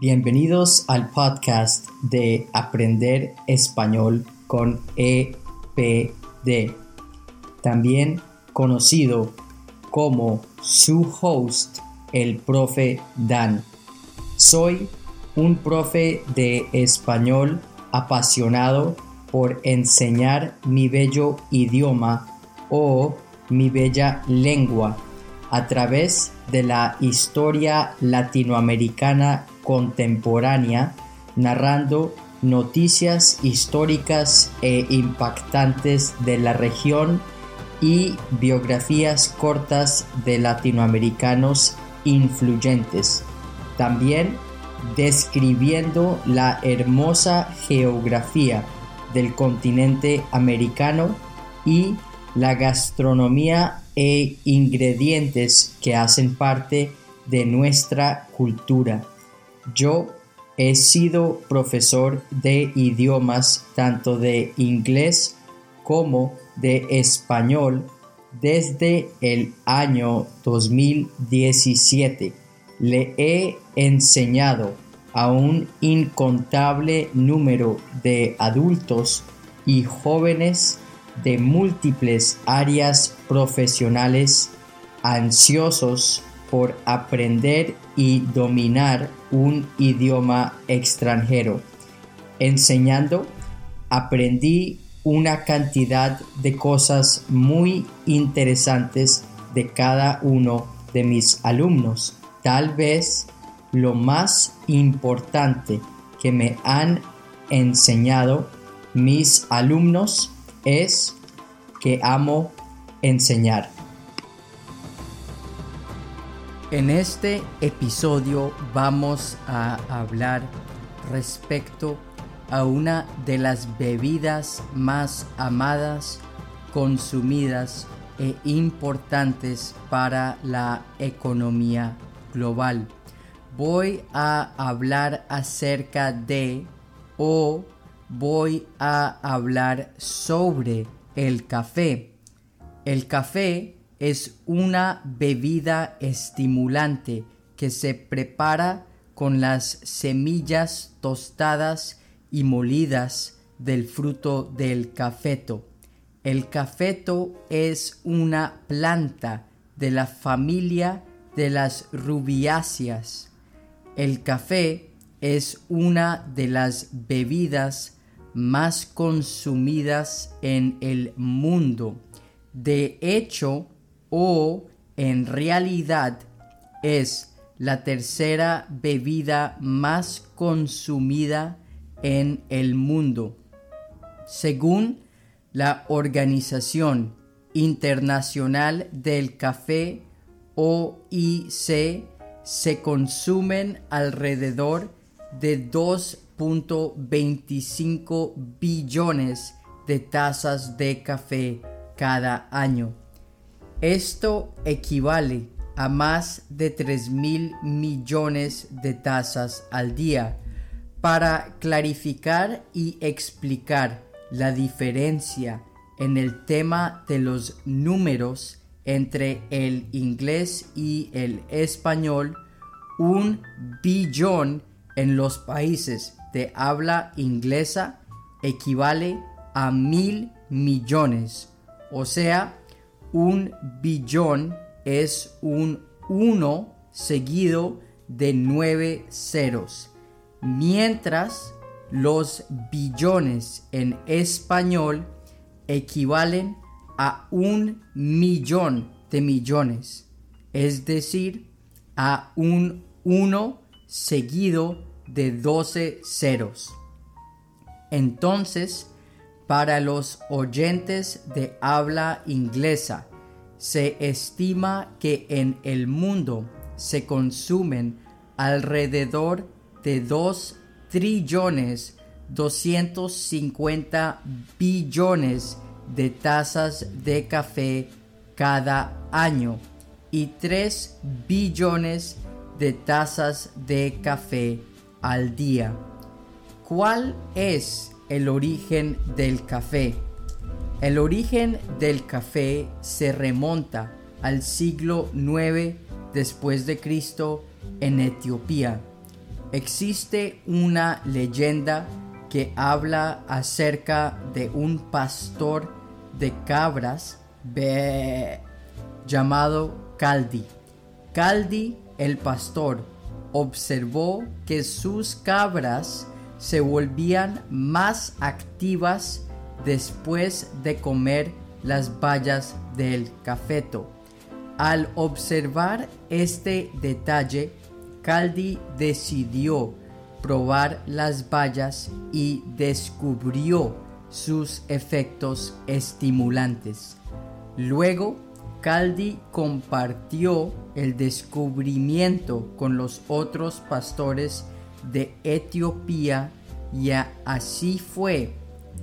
Bienvenidos al podcast de Aprender Español con EPD, también conocido como su host, el profe Dan. Soy un profe de español apasionado por enseñar mi bello idioma o mi bella lengua a través de la historia latinoamericana contemporánea, narrando noticias históricas e impactantes de la región y biografías cortas de latinoamericanos influyentes. También describiendo la hermosa geografía del continente americano y la gastronomía e ingredientes que hacen parte de nuestra cultura. Yo he sido profesor de idiomas tanto de inglés como de español desde el año 2017. Le he enseñado a un incontable número de adultos y jóvenes de múltiples áreas profesionales ansiosos por aprender y dominar un idioma extranjero. Enseñando, aprendí una cantidad de cosas muy interesantes de cada uno de mis alumnos. Tal vez lo más importante que me han enseñado mis alumnos es que amo enseñar. En este episodio vamos a hablar respecto a una de las bebidas más amadas, consumidas e importantes para la economía global. Voy a hablar acerca de o voy a hablar sobre el café. El café es una bebida estimulante que se prepara con las semillas tostadas y molidas del fruto del cafeto. El cafeto es una planta de la familia de las rubiáceas. El café es una de las bebidas más consumidas en el mundo. De hecho, o en realidad es la tercera bebida más consumida en el mundo. Según la Organización Internacional del Café OIC, se consumen alrededor de 2.25 billones de tazas de café cada año. Esto equivale a más de 3 mil millones de tazas al día. Para clarificar y explicar la diferencia en el tema de los números entre el inglés y el español, un billón en los países de habla inglesa equivale a mil millones, o sea, un billón es un 1 seguido de 9 ceros, mientras los billones en español equivalen a un millón de millones, es decir, a un 1 seguido de 12 ceros. Entonces, para los oyentes de habla inglesa, se estima que en el mundo se consumen alrededor de 2 trillones 250 billones de tazas de café cada año y 3 billones de tazas de café al día. ¿Cuál es el origen del café. El origen del café se remonta al siglo IX después de Cristo en Etiopía. Existe una leyenda que habla acerca de un pastor de cabras llamado Caldi. Caldi, el pastor, observó que sus cabras se volvían más activas después de comer las bayas del cafeto. Al observar este detalle, Caldi decidió probar las bayas y descubrió sus efectos estimulantes. Luego, Caldi compartió el descubrimiento con los otros pastores de Etiopía y así fue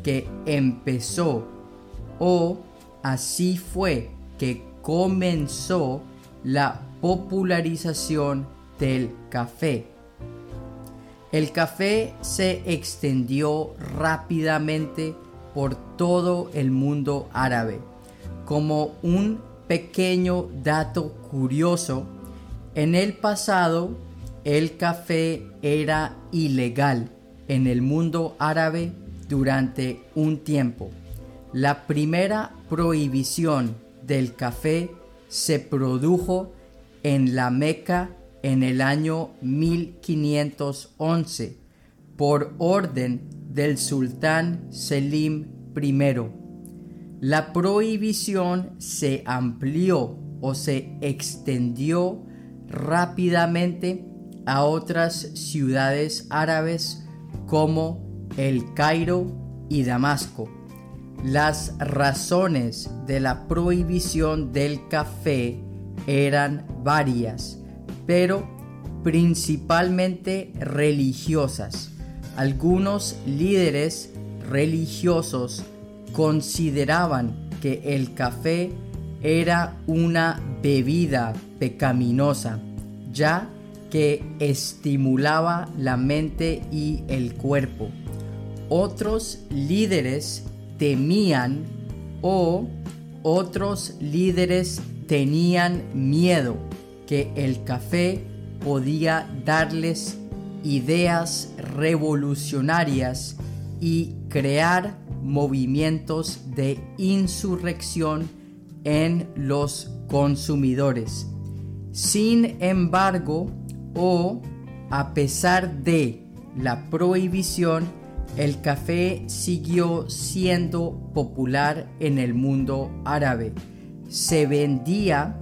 que empezó o así fue que comenzó la popularización del café. El café se extendió rápidamente por todo el mundo árabe. Como un pequeño dato curioso, en el pasado el café era ilegal en el mundo árabe durante un tiempo. La primera prohibición del café se produjo en la Meca en el año 1511 por orden del sultán Selim I. La prohibición se amplió o se extendió rápidamente a otras ciudades árabes como el Cairo y Damasco. Las razones de la prohibición del café eran varias pero principalmente religiosas. Algunos líderes religiosos consideraban que el café era una bebida pecaminosa, ya que estimulaba la mente y el cuerpo. Otros líderes temían o otros líderes tenían miedo que el café podía darles ideas revolucionarias y crear movimientos de insurrección en los consumidores. Sin embargo, o a pesar de la prohibición, el café siguió siendo popular en el mundo árabe. Se vendía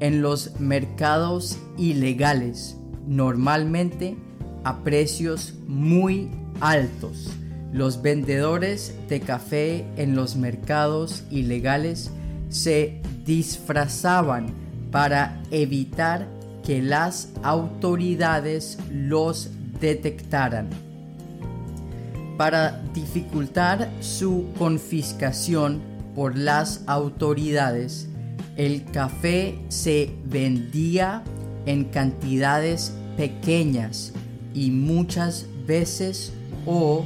en los mercados ilegales, normalmente a precios muy altos. Los vendedores de café en los mercados ilegales se disfrazaban para evitar que las autoridades los detectaran. Para dificultar su confiscación por las autoridades, el café se vendía en cantidades pequeñas y muchas veces o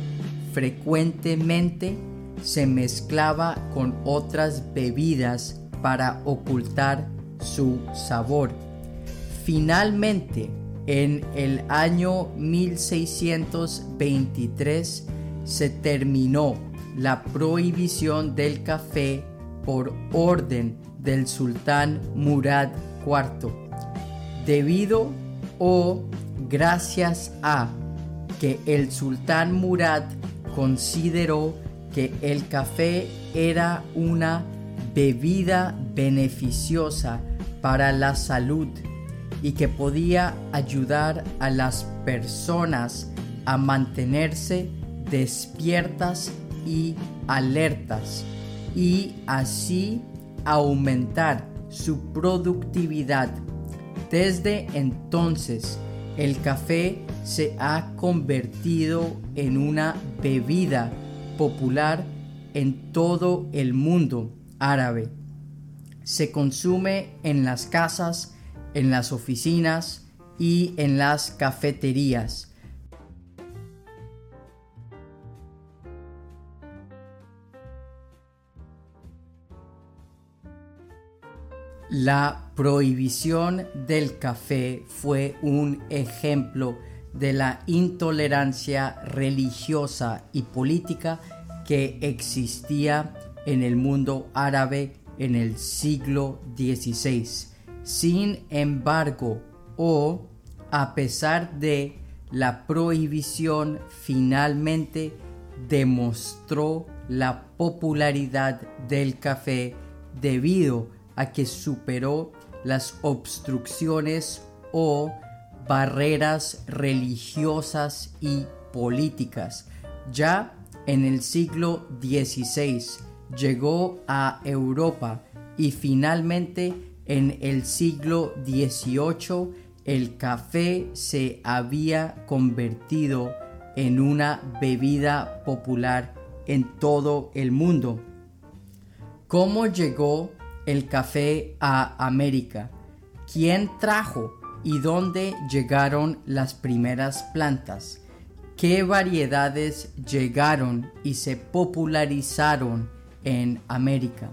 frecuentemente se mezclaba con otras bebidas para ocultar su sabor. Finalmente, en el año 1623 se terminó la prohibición del café por orden del sultán Murad IV, debido o gracias a que el sultán Murad consideró que el café era una bebida beneficiosa para la salud y que podía ayudar a las personas a mantenerse despiertas y alertas y así aumentar su productividad. Desde entonces, el café se ha convertido en una bebida popular en todo el mundo árabe. Se consume en las casas, en las oficinas y en las cafeterías La prohibición del café fue un ejemplo de la intolerancia religiosa y política que existía en el mundo árabe en el siglo XVI. Sin embargo, o a pesar de la prohibición finalmente demostró la popularidad del café debido a que superó las obstrucciones o barreras religiosas y políticas. Ya en el siglo XVI llegó a Europa y finalmente en el siglo XVIII el café se había convertido en una bebida popular en todo el mundo. ¿Cómo llegó el café a América? ¿Quién trajo y dónde llegaron las primeras plantas? ¿Qué variedades llegaron y se popularizaron en América?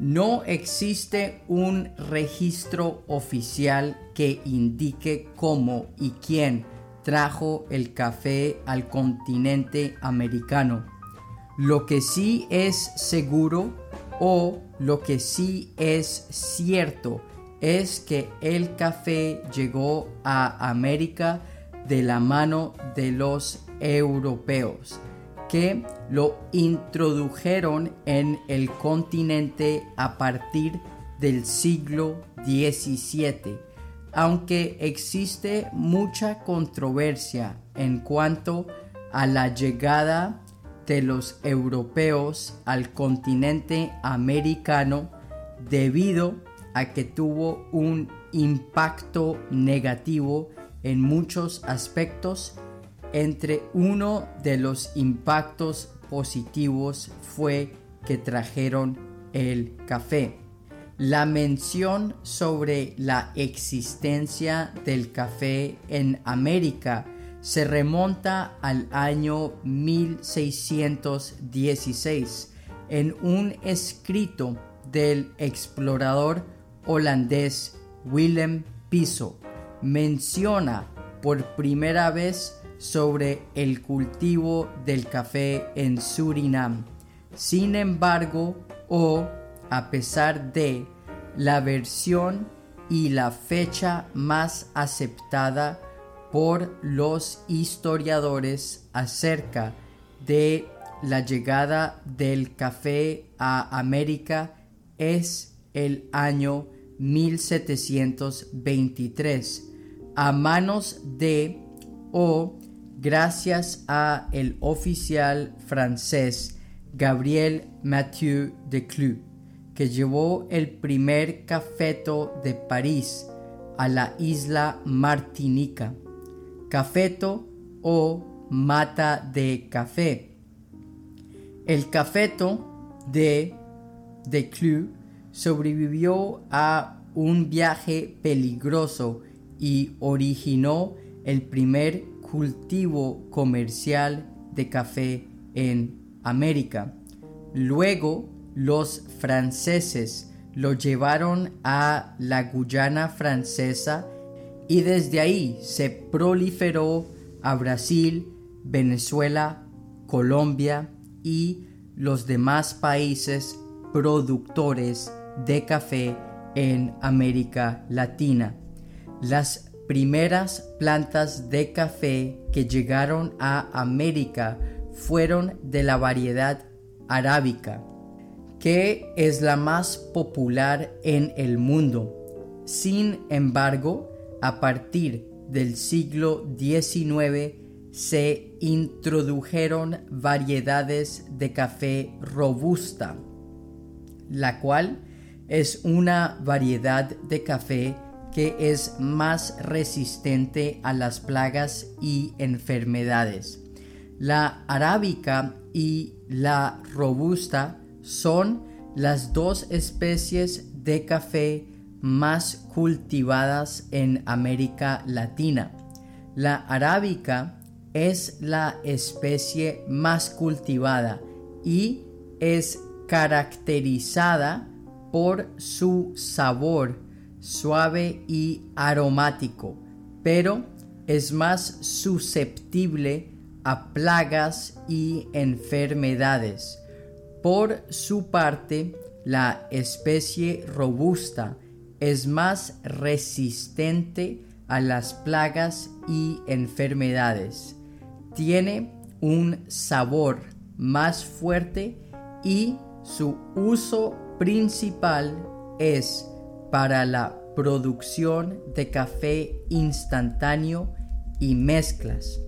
No existe un registro oficial que indique cómo y quién trajo el café al continente americano. Lo que sí es seguro o lo que sí es cierto es que el café llegó a América de la mano de los europeos que lo introdujeron en el continente a partir del siglo XVII, aunque existe mucha controversia en cuanto a la llegada de los europeos al continente americano debido a que tuvo un impacto negativo en muchos aspectos entre uno de los impactos positivos fue que trajeron el café. La mención sobre la existencia del café en América se remonta al año 1616 en un escrito del explorador holandés Willem Piso. Menciona por primera vez sobre el cultivo del café en Surinam. Sin embargo, o a pesar de la versión y la fecha más aceptada por los historiadores acerca de la llegada del café a América es el año 1723 a manos de o gracias a el oficial francés Gabriel Mathieu de Clou, que llevó el primer cafeto de París a la isla Martinica, cafeto o mata de café. El cafeto de de Clou sobrevivió a un viaje peligroso y originó el primer cultivo comercial de café en América. Luego los franceses lo llevaron a la Guyana francesa y desde ahí se proliferó a Brasil, Venezuela, Colombia y los demás países productores de café en América Latina. Las primeras plantas de café que llegaron a América fueron de la variedad arábica, que es la más popular en el mundo. Sin embargo, a partir del siglo XIX se introdujeron variedades de café robusta, la cual es una variedad de café que es más resistente a las plagas y enfermedades. La arábica y la robusta son las dos especies de café más cultivadas en América Latina. La arábica es la especie más cultivada y es caracterizada por su sabor suave y aromático, pero es más susceptible a plagas y enfermedades. Por su parte, la especie robusta es más resistente a las plagas y enfermedades. Tiene un sabor más fuerte y su uso principal es para la producción de café instantáneo y mezclas.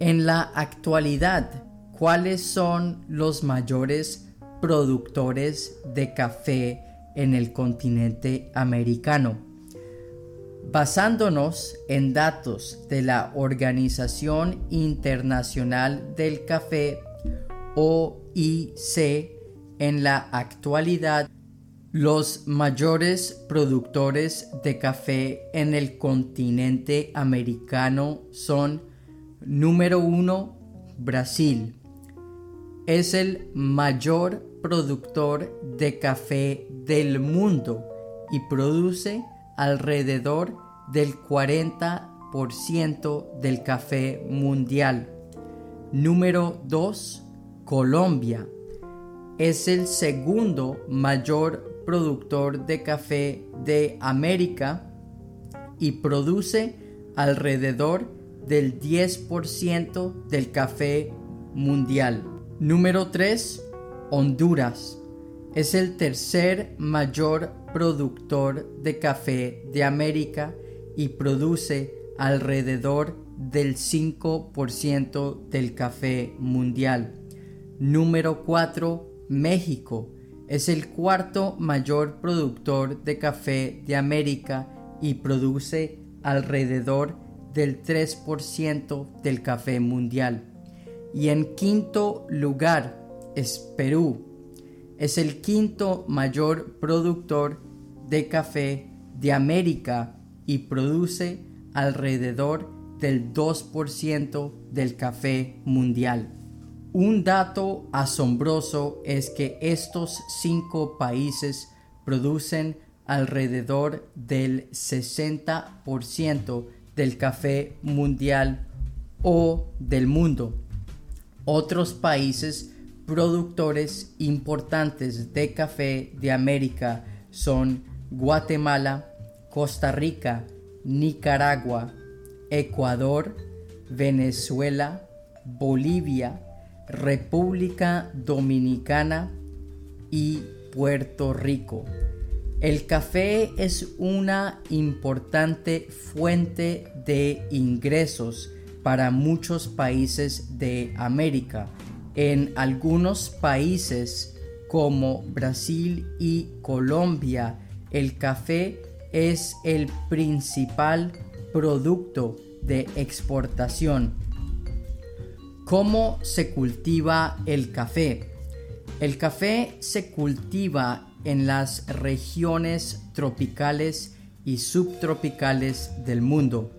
En la actualidad, ¿cuáles son los mayores productores de café en el continente americano? Basándonos en datos de la Organización Internacional del Café, OIC, en la actualidad los mayores productores de café en el continente americano son número uno Brasil. Es el mayor productor de café del mundo y produce alrededor del 40% del café mundial. Número 2. Colombia. Es el segundo mayor productor de café de América y produce alrededor del 10% del café mundial. Número 3. Honduras. Es el tercer mayor productor de café de América y produce alrededor del 5% del café mundial. Número 4. México. Es el cuarto mayor productor de café de América y produce alrededor del 3% del café mundial. Y en quinto lugar es Perú. Es el quinto mayor productor de café de América y produce alrededor del 2% del café mundial. Un dato asombroso es que estos cinco países producen alrededor del 60% del café mundial o del mundo. Otros países productores importantes de café de América son Guatemala, Costa Rica, Nicaragua, Ecuador, Venezuela, Bolivia, República Dominicana y Puerto Rico. El café es una importante fuente de ingresos para muchos países de América. En algunos países como Brasil y Colombia, el café es el principal producto de exportación. ¿Cómo se cultiva el café? El café se cultiva en las regiones tropicales y subtropicales del mundo.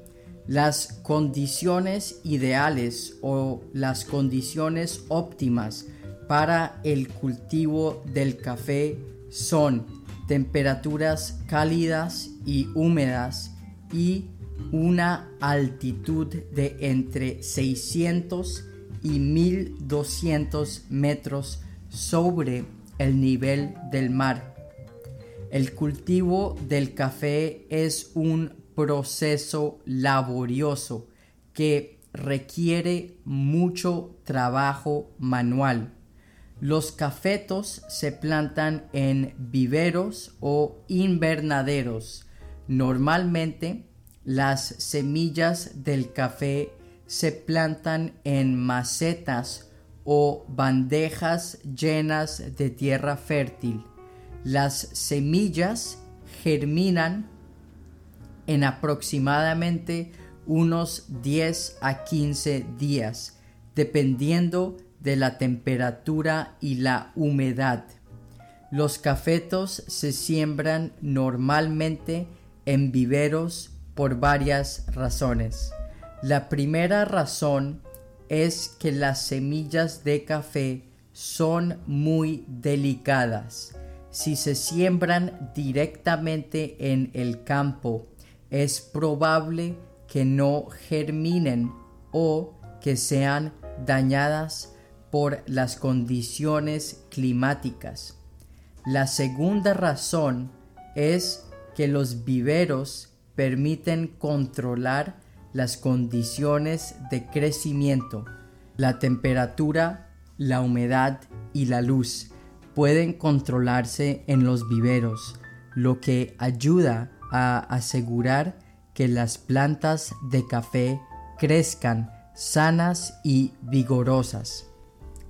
Las condiciones ideales o las condiciones óptimas para el cultivo del café son temperaturas cálidas y húmedas y una altitud de entre 600 y 1200 metros sobre el nivel del mar. El cultivo del café es un proceso laborioso que requiere mucho trabajo manual los cafetos se plantan en viveros o invernaderos. Normalmente las semillas del café se plantan en macetas o bandejas llenas de tierra fértil. Las semillas germinan en aproximadamente unos 10 a 15 días, dependiendo de la temperatura y la humedad. Los cafetos se siembran normalmente en viveros por varias razones. La primera razón es que las semillas de café son muy delicadas. Si se siembran directamente en el campo, es probable que no germinen o que sean dañadas por las condiciones climáticas. La segunda razón es que los viveros permiten controlar las condiciones de crecimiento, la temperatura, la humedad y la luz pueden controlarse en los viveros, lo que ayuda a asegurar que las plantas de café crezcan sanas y vigorosas.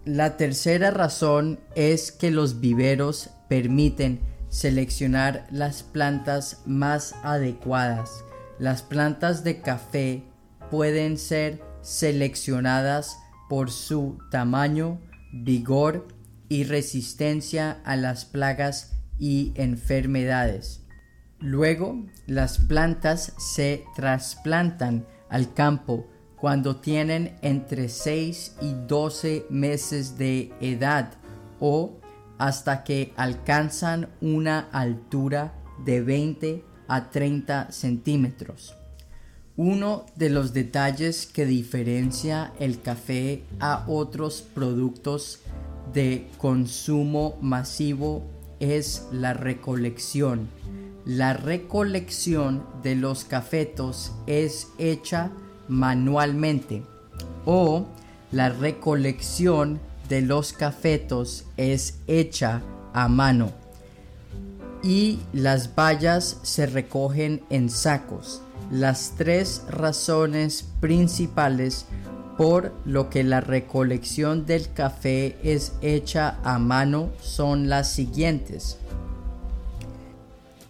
La tercera razón es que los viveros permiten seleccionar las plantas más adecuadas. Las plantas de café pueden ser seleccionadas por su tamaño, vigor y resistencia a las plagas y enfermedades. Luego, las plantas se trasplantan al campo cuando tienen entre 6 y 12 meses de edad o hasta que alcanzan una altura de 20 a 30 centímetros. Uno de los detalles que diferencia el café a otros productos de consumo masivo es la recolección. La recolección de los cafetos es hecha manualmente o la recolección de los cafetos es hecha a mano y las bayas se recogen en sacos. Las tres razones principales por lo que la recolección del café es hecha a mano son las siguientes.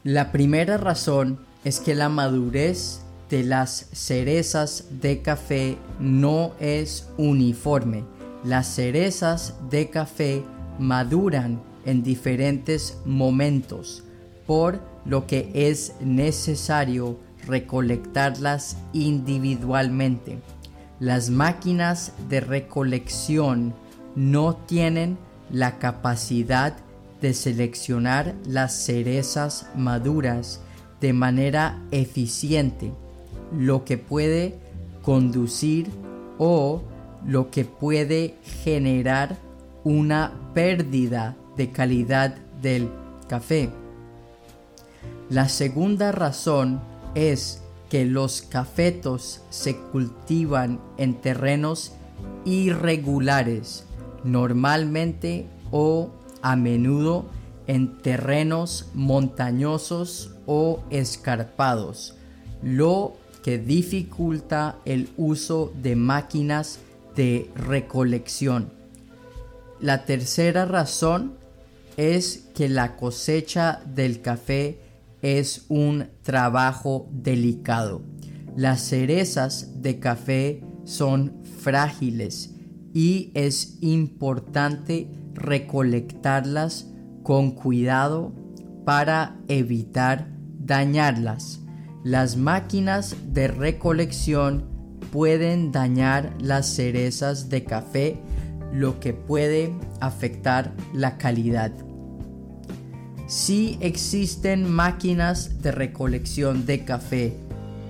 La primera razón es que la madurez de las cerezas de café no es uniforme. Las cerezas de café maduran en diferentes momentos, por lo que es necesario recolectarlas individualmente. Las máquinas de recolección no tienen la capacidad de seleccionar las cerezas maduras de manera eficiente, lo que puede conducir o lo que puede generar una pérdida de calidad del café. La segunda razón es que los cafetos se cultivan en terrenos irregulares, normalmente o a menudo en terrenos montañosos o escarpados, lo que dificulta el uso de máquinas de recolección. La tercera razón es que la cosecha del café es un trabajo delicado. Las cerezas de café son frágiles y es importante recolectarlas con cuidado para evitar dañarlas. Las máquinas de recolección pueden dañar las cerezas de café, lo que puede afectar la calidad. Sí existen máquinas de recolección de café,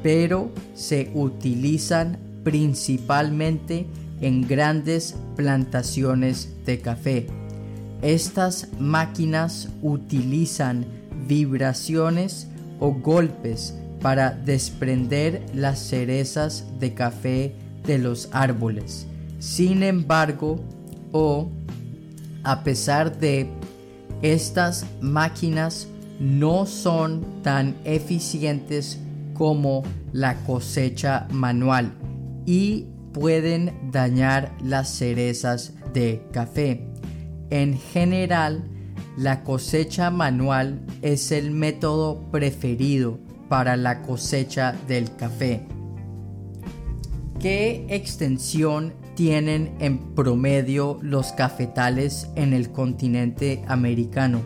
pero se utilizan principalmente en grandes plantaciones de café. Estas máquinas utilizan vibraciones o golpes para desprender las cerezas de café de los árboles. Sin embargo, o a pesar de estas máquinas no son tan eficientes como la cosecha manual y pueden dañar las cerezas de café. En general, la cosecha manual es el método preferido para la cosecha del café. ¿Qué extensión tienen en promedio los cafetales en el continente americano?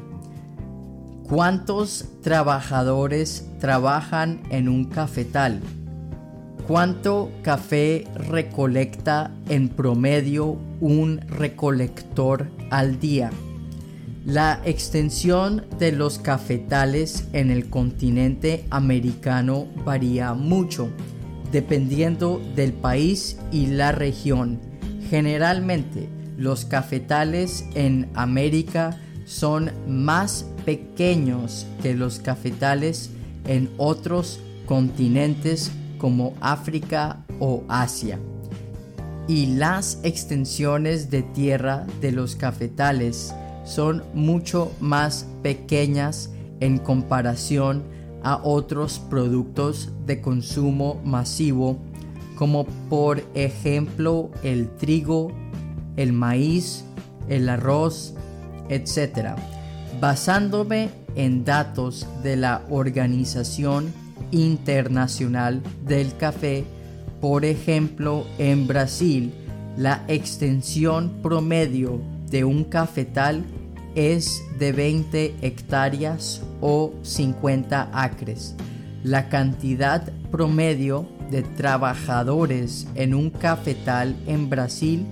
¿Cuántos trabajadores trabajan en un cafetal? ¿Cuánto café recolecta en promedio un recolector al día? La extensión de los cafetales en el continente americano varía mucho dependiendo del país y la región. Generalmente, los cafetales en América son más pequeños que los cafetales en otros continentes como África o Asia. Y las extensiones de tierra de los cafetales son mucho más pequeñas en comparación a otros productos de consumo masivo como por ejemplo el trigo, el maíz, el arroz, etc. Basándome en datos de la Organización Internacional del Café, por ejemplo, en Brasil, la extensión promedio de un cafetal es de 20 hectáreas o 50 acres. La cantidad promedio de trabajadores en un cafetal en Brasil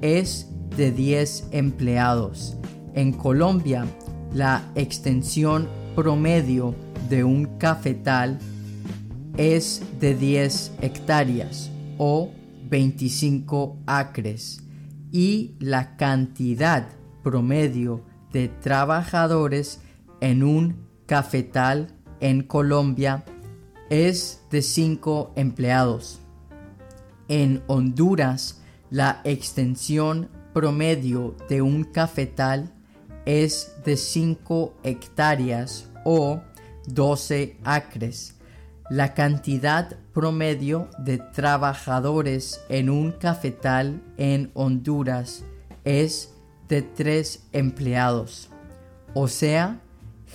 es de 10 empleados. En Colombia, la extensión promedio de un cafetal es de 10 hectáreas o 25 acres y la cantidad promedio de trabajadores en un cafetal en Colombia es de 5 empleados. En Honduras, la extensión promedio de un cafetal es de 5 hectáreas o 12 acres. La cantidad promedio de trabajadores en un cafetal en Honduras es de 3 empleados. O sea,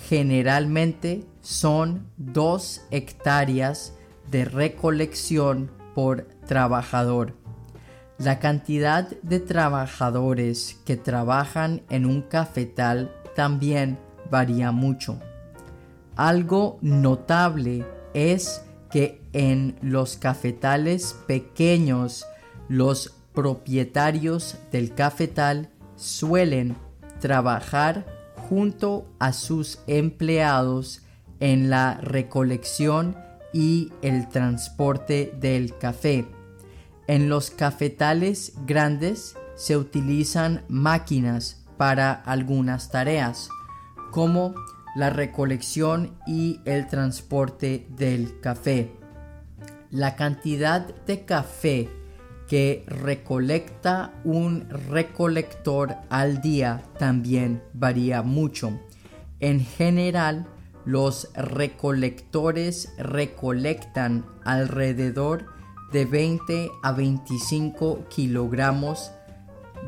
generalmente son 2 hectáreas de recolección por trabajador. La cantidad de trabajadores que trabajan en un cafetal también varía mucho. Algo notable es que en los cafetales pequeños los propietarios del cafetal suelen trabajar junto a sus empleados en la recolección y el transporte del café. En los cafetales grandes se utilizan máquinas para algunas tareas, como la recolección y el transporte del café. La cantidad de café que recolecta un recolector al día también varía mucho. En general, los recolectores recolectan alrededor de 20 a 25 kilogramos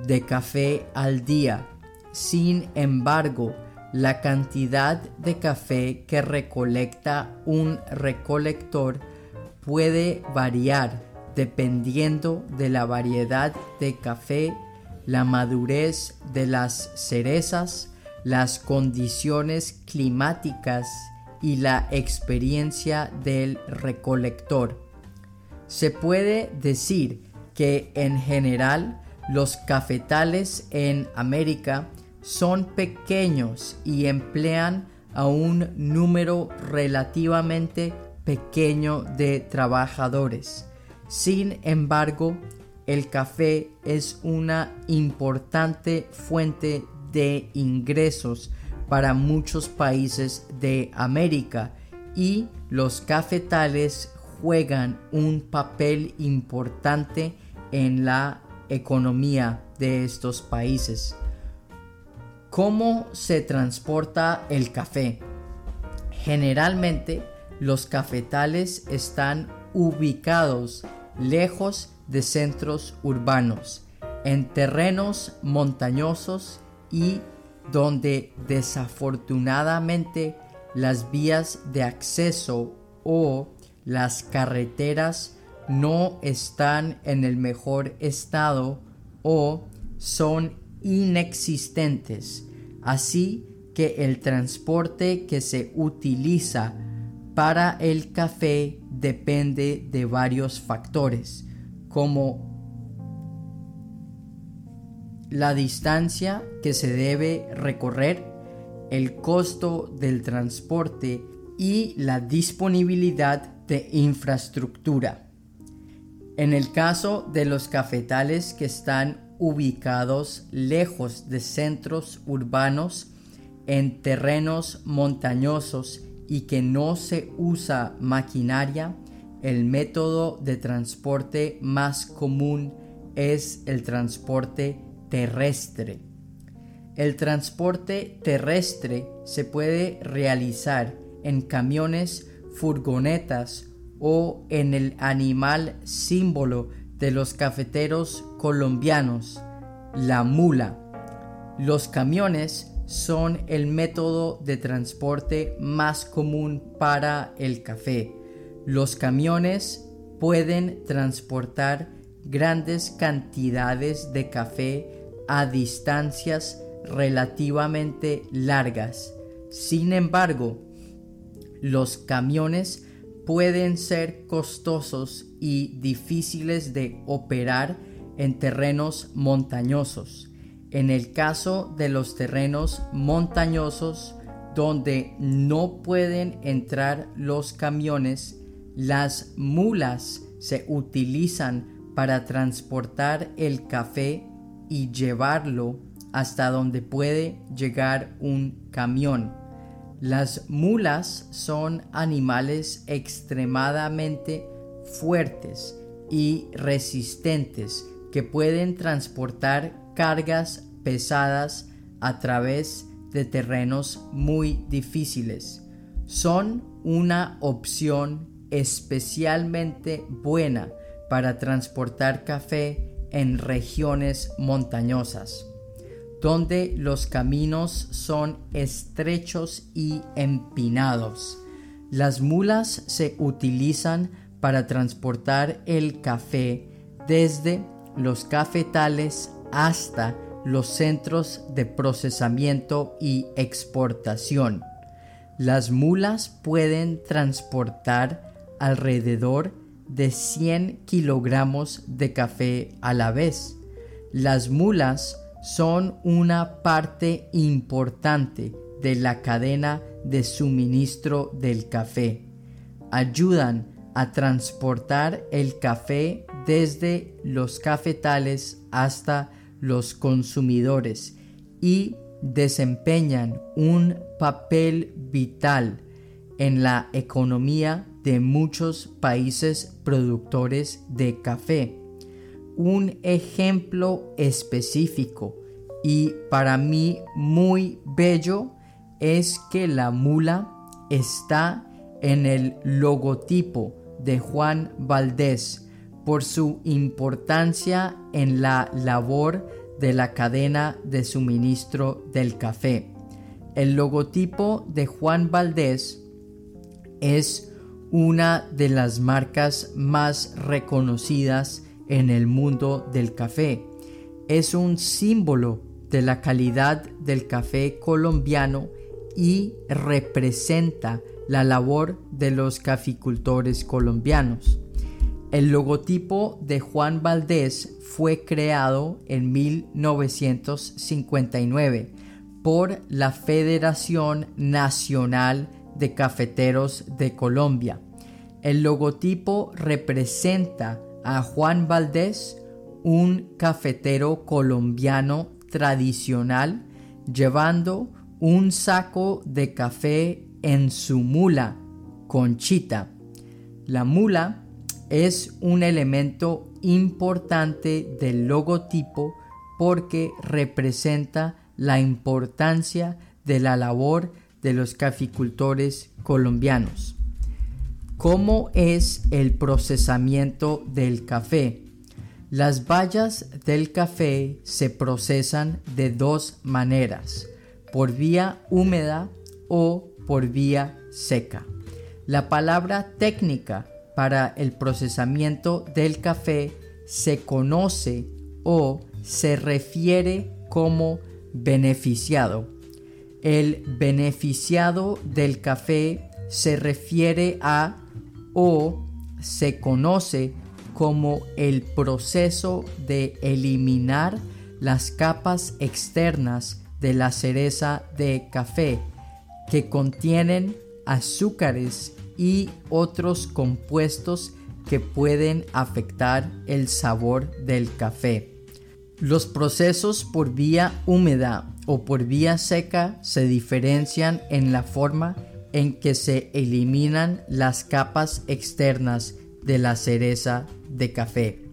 de café al día. Sin embargo, la cantidad de café que recolecta un recolector puede variar dependiendo de la variedad de café, la madurez de las cerezas, las condiciones climáticas y la experiencia del recolector. Se puede decir que en general los cafetales en América son pequeños y emplean a un número relativamente pequeño de trabajadores. Sin embargo, el café es una importante fuente de ingresos para muchos países de América y los cafetales juegan un papel importante en la economía de estos países. ¿Cómo se transporta el café? Generalmente los cafetales están ubicados lejos de centros urbanos, en terrenos montañosos y donde desafortunadamente las vías de acceso o las carreteras no están en el mejor estado o son inexistentes, así que el transporte que se utiliza para el café depende de varios factores, como la distancia que se debe recorrer, el costo del transporte y la disponibilidad de infraestructura. En el caso de los cafetales que están ubicados lejos de centros urbanos, en terrenos montañosos y que no se usa maquinaria, el método de transporte más común es el transporte terrestre. El transporte terrestre se puede realizar en camiones, furgonetas o en el animal símbolo de los cafeteros colombianos, la mula. Los camiones son el método de transporte más común para el café. Los camiones pueden transportar grandes cantidades de café a distancias relativamente largas. Sin embargo, los camiones pueden ser costosos y difíciles de operar en terrenos montañosos. En el caso de los terrenos montañosos donde no pueden entrar los camiones, las mulas se utilizan para transportar el café y llevarlo hasta donde puede llegar un camión. Las mulas son animales extremadamente fuertes y resistentes que pueden transportar cargas pesadas a través de terrenos muy difíciles. Son una opción especialmente buena para transportar café en regiones montañosas, donde los caminos son estrechos y empinados. Las mulas se utilizan para transportar el café desde los cafetales hasta los centros de procesamiento y exportación. Las mulas pueden transportar alrededor de 100 kilogramos de café a la vez. Las mulas son una parte importante de la cadena de suministro del café. Ayudan a transportar el café desde los cafetales hasta los consumidores y desempeñan un papel vital en la economía de muchos países productores de café. Un ejemplo específico y para mí muy bello es que la mula está en el logotipo de Juan Valdés por su importancia en la labor de la cadena de suministro del café. El logotipo de Juan Valdés es una de las marcas más reconocidas en el mundo del café. Es un símbolo de la calidad del café colombiano y representa la labor de los caficultores colombianos. El logotipo de Juan Valdés fue creado en 1959 por la Federación Nacional de Cafeteros de Colombia. El logotipo representa a Juan Valdés, un cafetero colombiano tradicional, llevando un saco de café en su mula, Conchita. La mula es un elemento importante del logotipo porque representa la importancia de la labor de los caficultores colombianos. ¿Cómo es el procesamiento del café? Las bayas del café se procesan de dos maneras, por vía húmeda o por vía seca. La palabra técnica para el procesamiento del café se conoce o se refiere como beneficiado. El beneficiado del café se refiere a o se conoce como el proceso de eliminar las capas externas de la cereza de café que contienen azúcares y otros compuestos que pueden afectar el sabor del café. Los procesos por vía húmeda o por vía seca se diferencian en la forma en que se eliminan las capas externas de la cereza de café.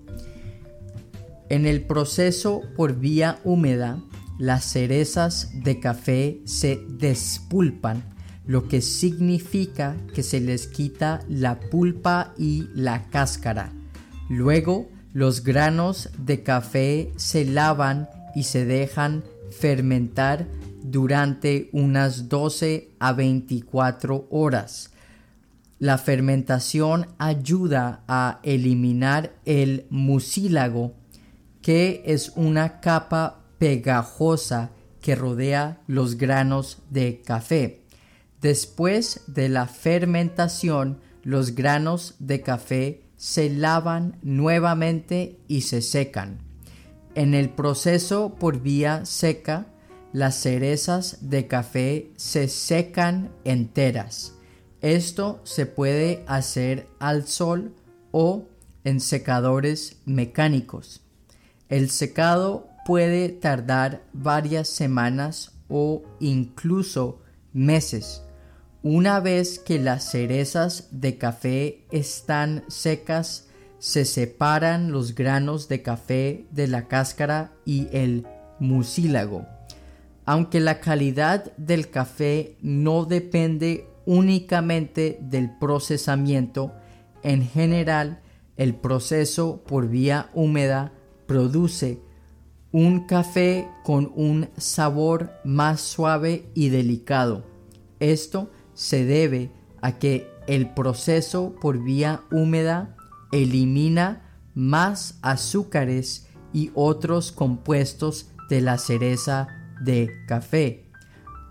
En el proceso por vía húmeda, las cerezas de café se despulpan, lo que significa que se les quita la pulpa y la cáscara. Luego, los granos de café se lavan y se dejan fermentar durante unas 12 a 24 horas. La fermentación ayuda a eliminar el mucílago, que es una capa pegajosa que rodea los granos de café. Después de la fermentación, los granos de café se lavan nuevamente y se secan. En el proceso por vía seca, las cerezas de café se secan enteras. Esto se puede hacer al sol o en secadores mecánicos. El secado puede tardar varias semanas o incluso meses. Una vez que las cerezas de café están secas, se separan los granos de café de la cáscara y el mucílago. Aunque la calidad del café no depende únicamente del procesamiento, en general el proceso por vía húmeda produce un café con un sabor más suave y delicado. Esto se debe a que el proceso por vía húmeda elimina más azúcares y otros compuestos de la cereza de café.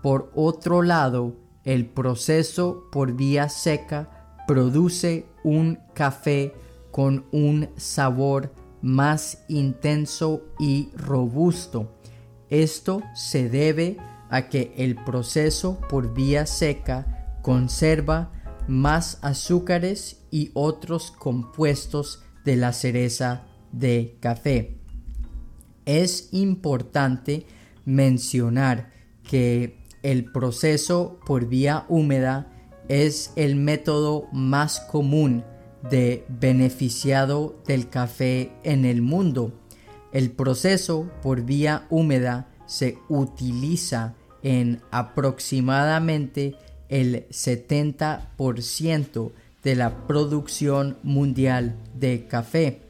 Por otro lado, el proceso por vía seca produce un café con un sabor más intenso y robusto. Esto se debe a que el proceso por vía seca conserva más azúcares y otros compuestos de la cereza de café. Es importante mencionar que el proceso por vía húmeda es el método más común de beneficiado del café en el mundo. El proceso por vía húmeda se utiliza en aproximadamente el 70% de la producción mundial de café.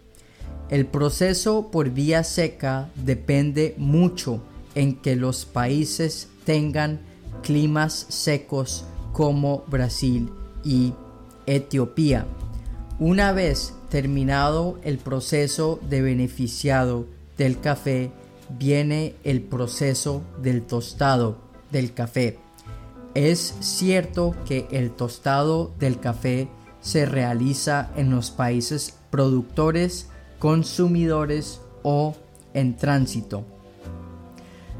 El proceso por vía seca depende mucho en que los países tengan climas secos como Brasil y Etiopía. Una vez terminado el proceso de beneficiado del café, viene el proceso del tostado del café. Es cierto que el tostado del café se realiza en los países productores, consumidores o en tránsito.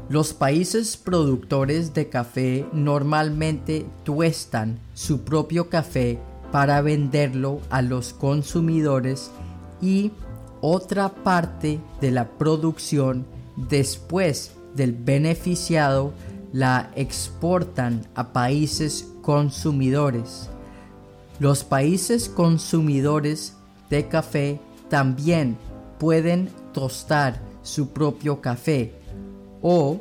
Los países productores de café normalmente tuestan su propio café para venderlo a los consumidores y otra parte de la producción después del beneficiado la exportan a países consumidores. Los países consumidores de café también pueden tostar su propio café o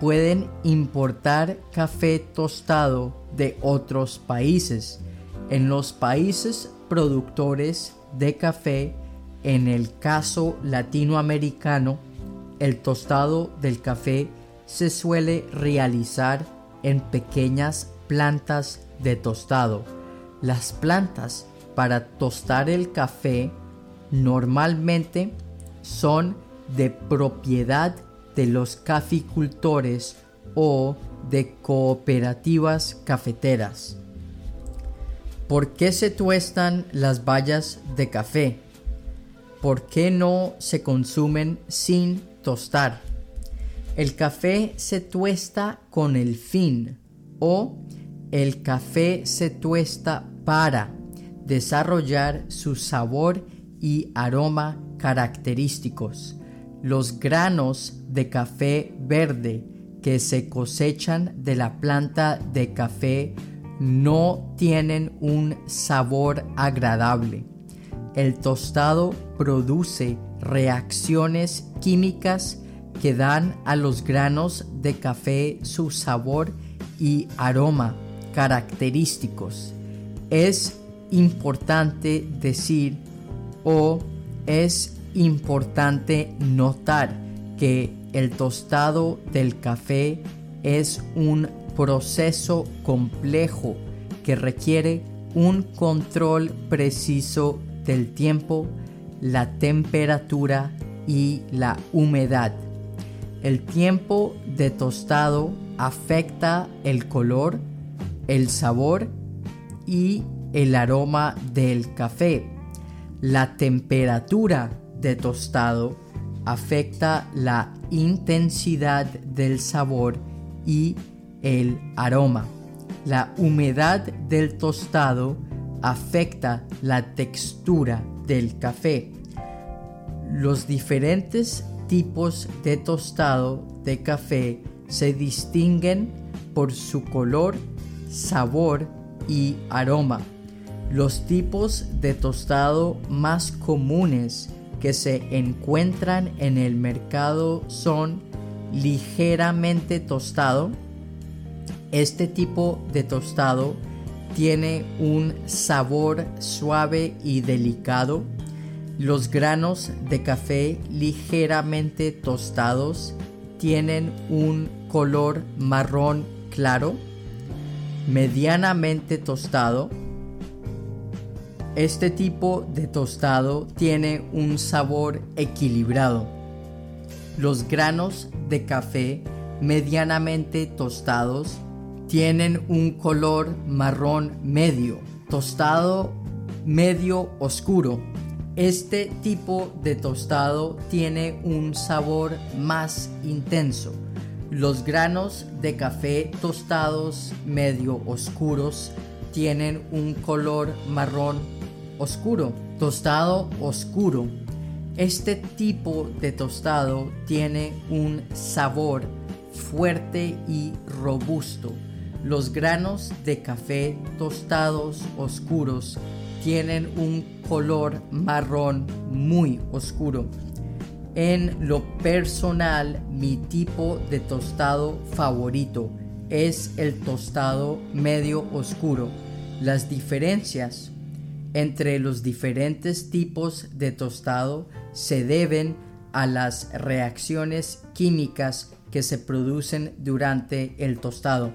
pueden importar café tostado de otros países. En los países productores de café, en el caso latinoamericano, el tostado del café se suele realizar en pequeñas plantas de tostado. Las plantas para tostar el café normalmente son de propiedad de los caficultores o de cooperativas cafeteras. ¿Por qué se tuestan las bayas de café? ¿Por qué no se consumen sin tostar? El café se tuesta con el fin o el café se tuesta para. desarrollar su sabor y aroma característicos. Los granos de café verde que se cosechan de la planta de café no tienen un sabor agradable. El tostado produce reacciones químicas que dan a los granos de café su sabor y aroma característicos. Es importante decir o es importante notar que el tostado del café es un proceso complejo que requiere un control preciso del tiempo, la temperatura y la humedad. El tiempo de tostado afecta el color, el sabor y el aroma del café. La temperatura de tostado afecta la intensidad del sabor y el aroma. La humedad del tostado afecta la textura del café. Los diferentes tipos de tostado de café se distinguen por su color, sabor y aroma. Los tipos de tostado más comunes que se encuentran en el mercado son ligeramente tostado. Este tipo de tostado tiene un sabor suave y delicado. Los granos de café ligeramente tostados tienen un color marrón claro, medianamente tostado. Este tipo de tostado tiene un sabor equilibrado. Los granos de café medianamente tostados tienen un color marrón medio, tostado medio oscuro. Este tipo de tostado tiene un sabor más intenso. Los granos de café tostados medio oscuros tienen un color marrón oscuro, tostado oscuro. Este tipo de tostado tiene un sabor fuerte y robusto. Los granos de café tostados oscuros tienen un color marrón muy oscuro. En lo personal, mi tipo de tostado favorito es el tostado medio oscuro. Las diferencias entre los diferentes tipos de tostado se deben a las reacciones químicas que se producen durante el tostado.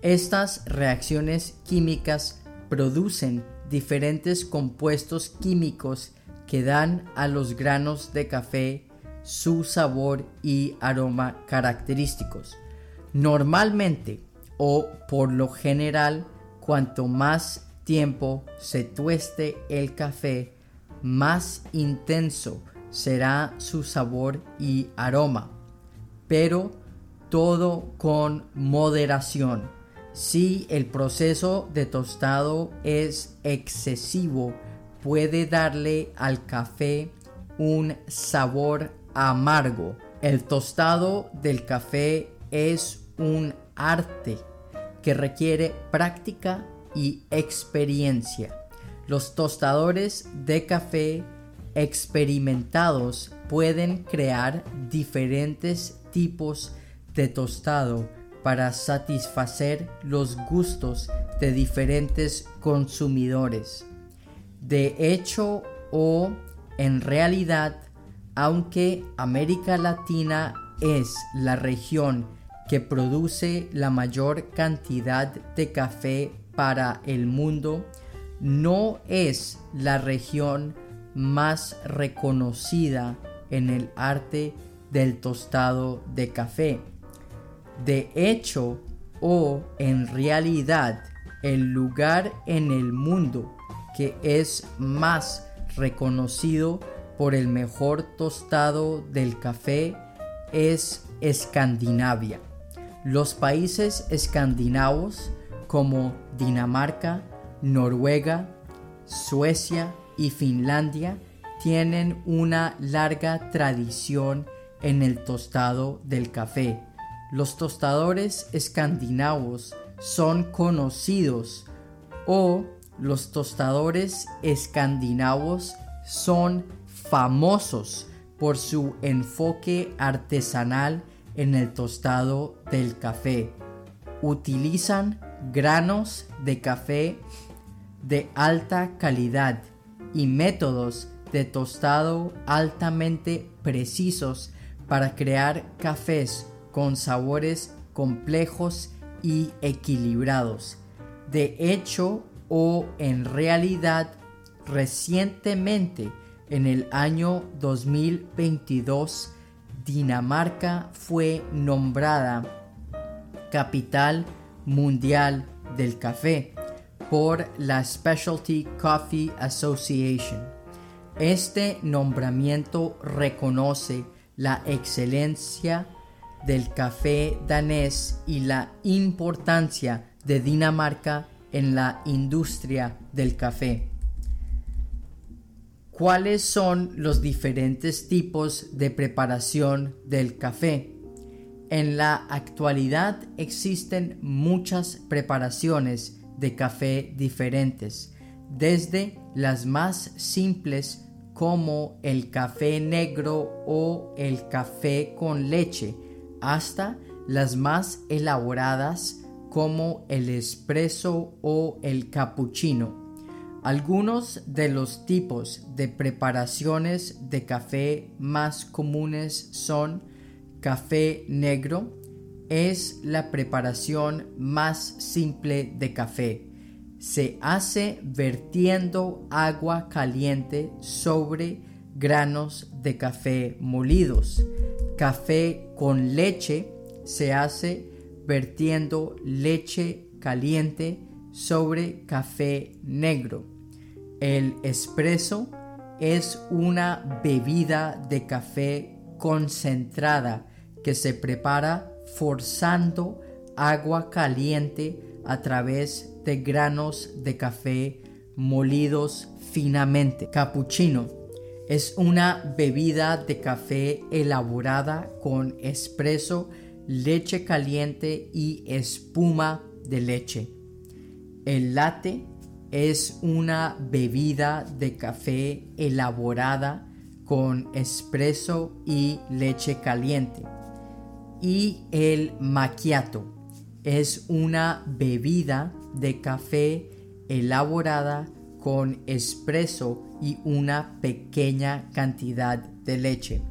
Estas reacciones químicas producen diferentes compuestos químicos que dan a los granos de café su sabor y aroma característicos. Normalmente o por lo general, cuanto más tiempo se tueste el café, más intenso será su sabor y aroma. Pero todo con moderación si el proceso de tostado es excesivo, puede darle al café un sabor amargo. El tostado del café es un arte que requiere práctica y experiencia. Los tostadores de café experimentados pueden crear diferentes tipos de tostado para satisfacer los gustos de diferentes consumidores. De hecho o en realidad, aunque América Latina es la región que produce la mayor cantidad de café para el mundo, no es la región más reconocida en el arte del tostado de café. De hecho o en realidad, el lugar en el mundo que es más reconocido por el mejor tostado del café es Escandinavia. Los países escandinavos como Dinamarca, Noruega, Suecia y Finlandia tienen una larga tradición en el tostado del café. Los tostadores escandinavos son conocidos o los tostadores escandinavos son famosos por su enfoque artesanal en el tostado del café. Utilizan granos de café de alta calidad y métodos de tostado altamente precisos para crear cafés con sabores complejos y equilibrados. De hecho o en realidad, recientemente, en el año 2022, Dinamarca fue nombrada capital mundial del café por la Specialty Coffee Association. Este nombramiento reconoce la excelencia del café danés y la importancia de Dinamarca en la industria del café. ¿Cuáles son los diferentes tipos de preparación del café? En la actualidad existen muchas preparaciones de café diferentes, desde las más simples como el café negro o el café con leche, hasta las más elaboradas como el espresso o el cappuccino. Algunos de los tipos de preparaciones de café más comunes son café negro, es la preparación más simple de café. Se hace vertiendo agua caliente sobre granos de café molidos. Café con leche se hace vertiendo leche caliente sobre café negro. El espresso es una bebida de café concentrada que se prepara forzando agua caliente a través de granos de café molidos finamente. Cappuccino es una bebida de café elaborada con espresso leche caliente y espuma de leche. El latte es una bebida de café elaborada con espresso y leche caliente. Y el macchiato es una bebida de café elaborada con espresso y una pequeña cantidad de leche.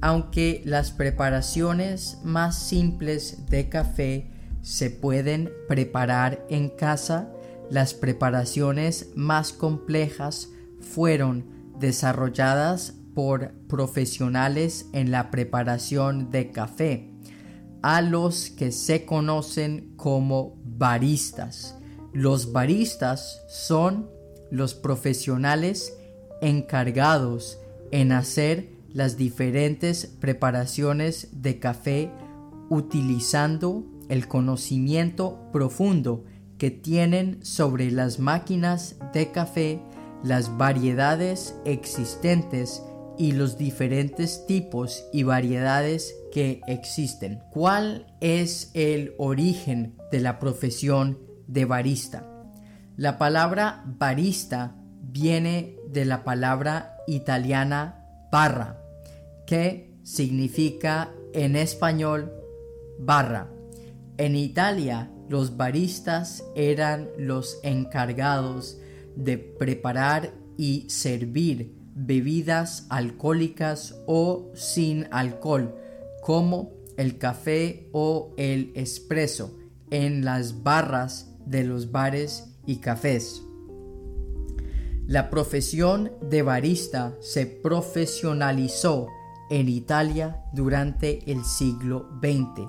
Aunque las preparaciones más simples de café se pueden preparar en casa, las preparaciones más complejas fueron desarrolladas por profesionales en la preparación de café, a los que se conocen como baristas. Los baristas son los profesionales encargados en hacer las diferentes preparaciones de café utilizando el conocimiento profundo que tienen sobre las máquinas de café, las variedades existentes y los diferentes tipos y variedades que existen. ¿Cuál es el origen de la profesión de barista? La palabra barista viene de la palabra italiana barra, que significa en español barra. En Italia, los baristas eran los encargados de preparar y servir bebidas alcohólicas o sin alcohol, como el café o el espresso, en las barras de los bares y cafés. La profesión de barista se profesionalizó en Italia durante el siglo XX,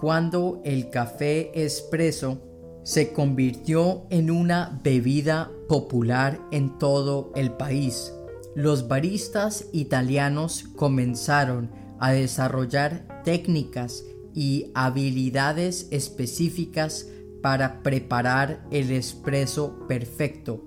cuando el café espresso se convirtió en una bebida popular en todo el país. Los baristas italianos comenzaron a desarrollar técnicas y habilidades específicas para preparar el espresso perfecto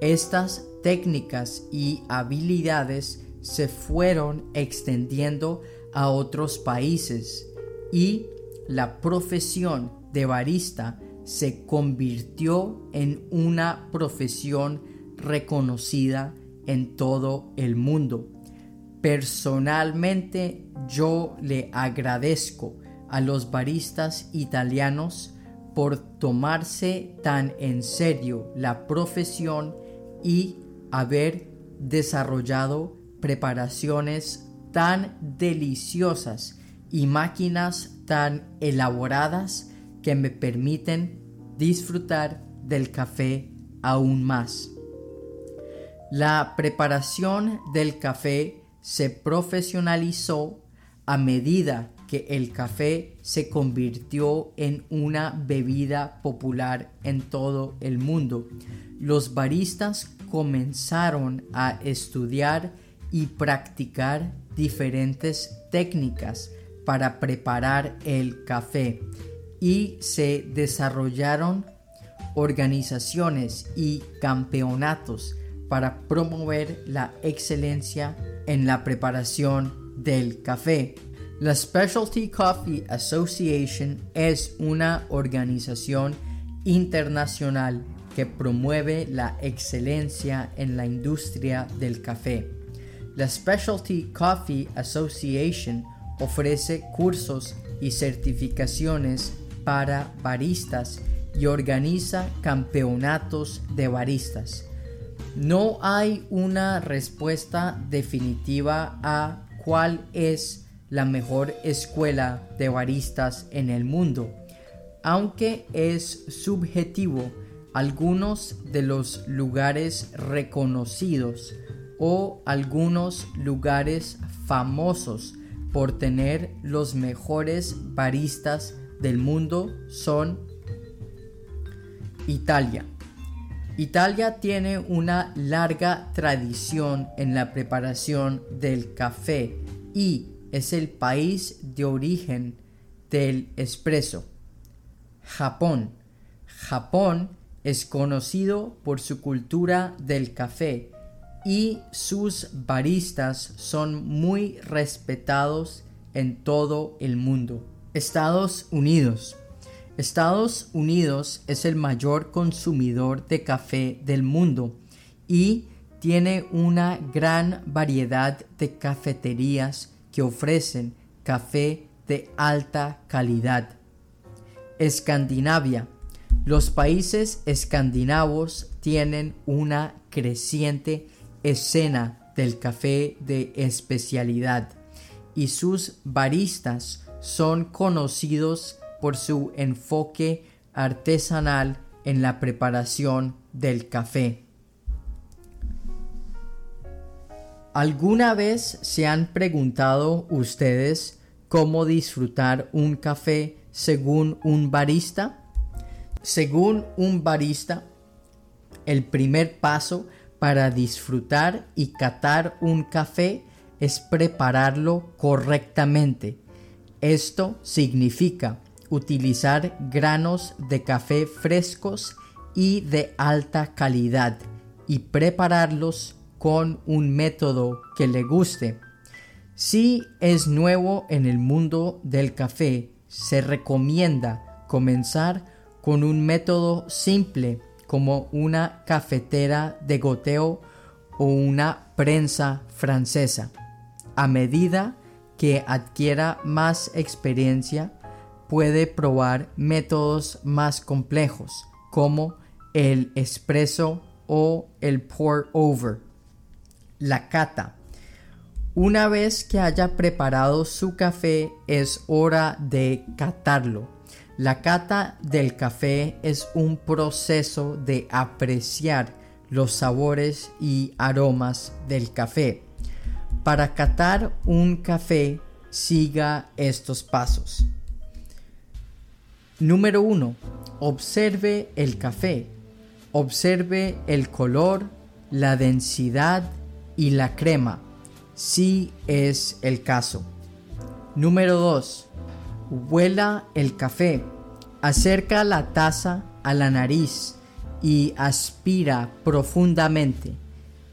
Estas técnicas y habilidades se fueron extendiendo a otros países y la profesión de barista se convirtió en una profesión reconocida en todo el mundo. Personalmente yo le agradezco a los baristas italianos por tomarse tan en serio la profesión y haber desarrollado preparaciones tan deliciosas y máquinas tan elaboradas que me permiten disfrutar del café aún más. La preparación del café se profesionalizó a medida que el café se convirtió en una bebida popular en todo el mundo. Los baristas comenzaron a estudiar y practicar diferentes técnicas para preparar el café y se desarrollaron organizaciones y campeonatos para promover la excelencia en la preparación del café. La Specialty Coffee Association es una organización internacional que promueve la excelencia en la industria del café. La Specialty Coffee Association ofrece cursos y certificaciones para baristas y organiza campeonatos de baristas. No hay una respuesta definitiva a cuál es la mejor escuela de baristas en el mundo, aunque es subjetivo algunos de los lugares reconocidos o algunos lugares famosos por tener los mejores baristas del mundo son Italia. Italia tiene una larga tradición en la preparación del café y es el país de origen del espresso. Japón. Japón es conocido por su cultura del café y sus baristas son muy respetados en todo el mundo. Estados Unidos. Estados Unidos es el mayor consumidor de café del mundo y tiene una gran variedad de cafeterías que ofrecen café de alta calidad. Escandinavia. Los países escandinavos tienen una creciente escena del café de especialidad y sus baristas son conocidos por su enfoque artesanal en la preparación del café. ¿Alguna vez se han preguntado ustedes cómo disfrutar un café según un barista? Según un barista, el primer paso para disfrutar y catar un café es prepararlo correctamente. Esto significa utilizar granos de café frescos y de alta calidad y prepararlos con un método que le guste. Si es nuevo en el mundo del café, se recomienda comenzar con un método simple como una cafetera de goteo o una prensa francesa. A medida que adquiera más experiencia, puede probar métodos más complejos como el espresso o el pour over. La cata. Una vez que haya preparado su café es hora de catarlo. La cata del café es un proceso de apreciar los sabores y aromas del café. Para catar un café, siga estos pasos. Número 1. Observe el café. Observe el color, la densidad y la crema, si es el caso. Número 2. Huela el café. Acerca la taza a la nariz y aspira profundamente.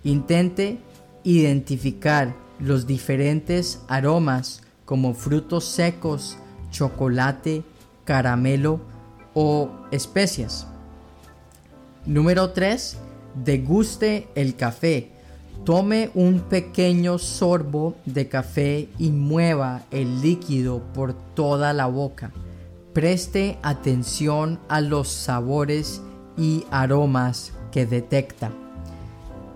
Intente identificar los diferentes aromas como frutos secos, chocolate, caramelo o especias. Número 3. Deguste el café. Tome un pequeño sorbo de café y mueva el líquido por toda la boca. Preste atención a los sabores y aromas que detecta.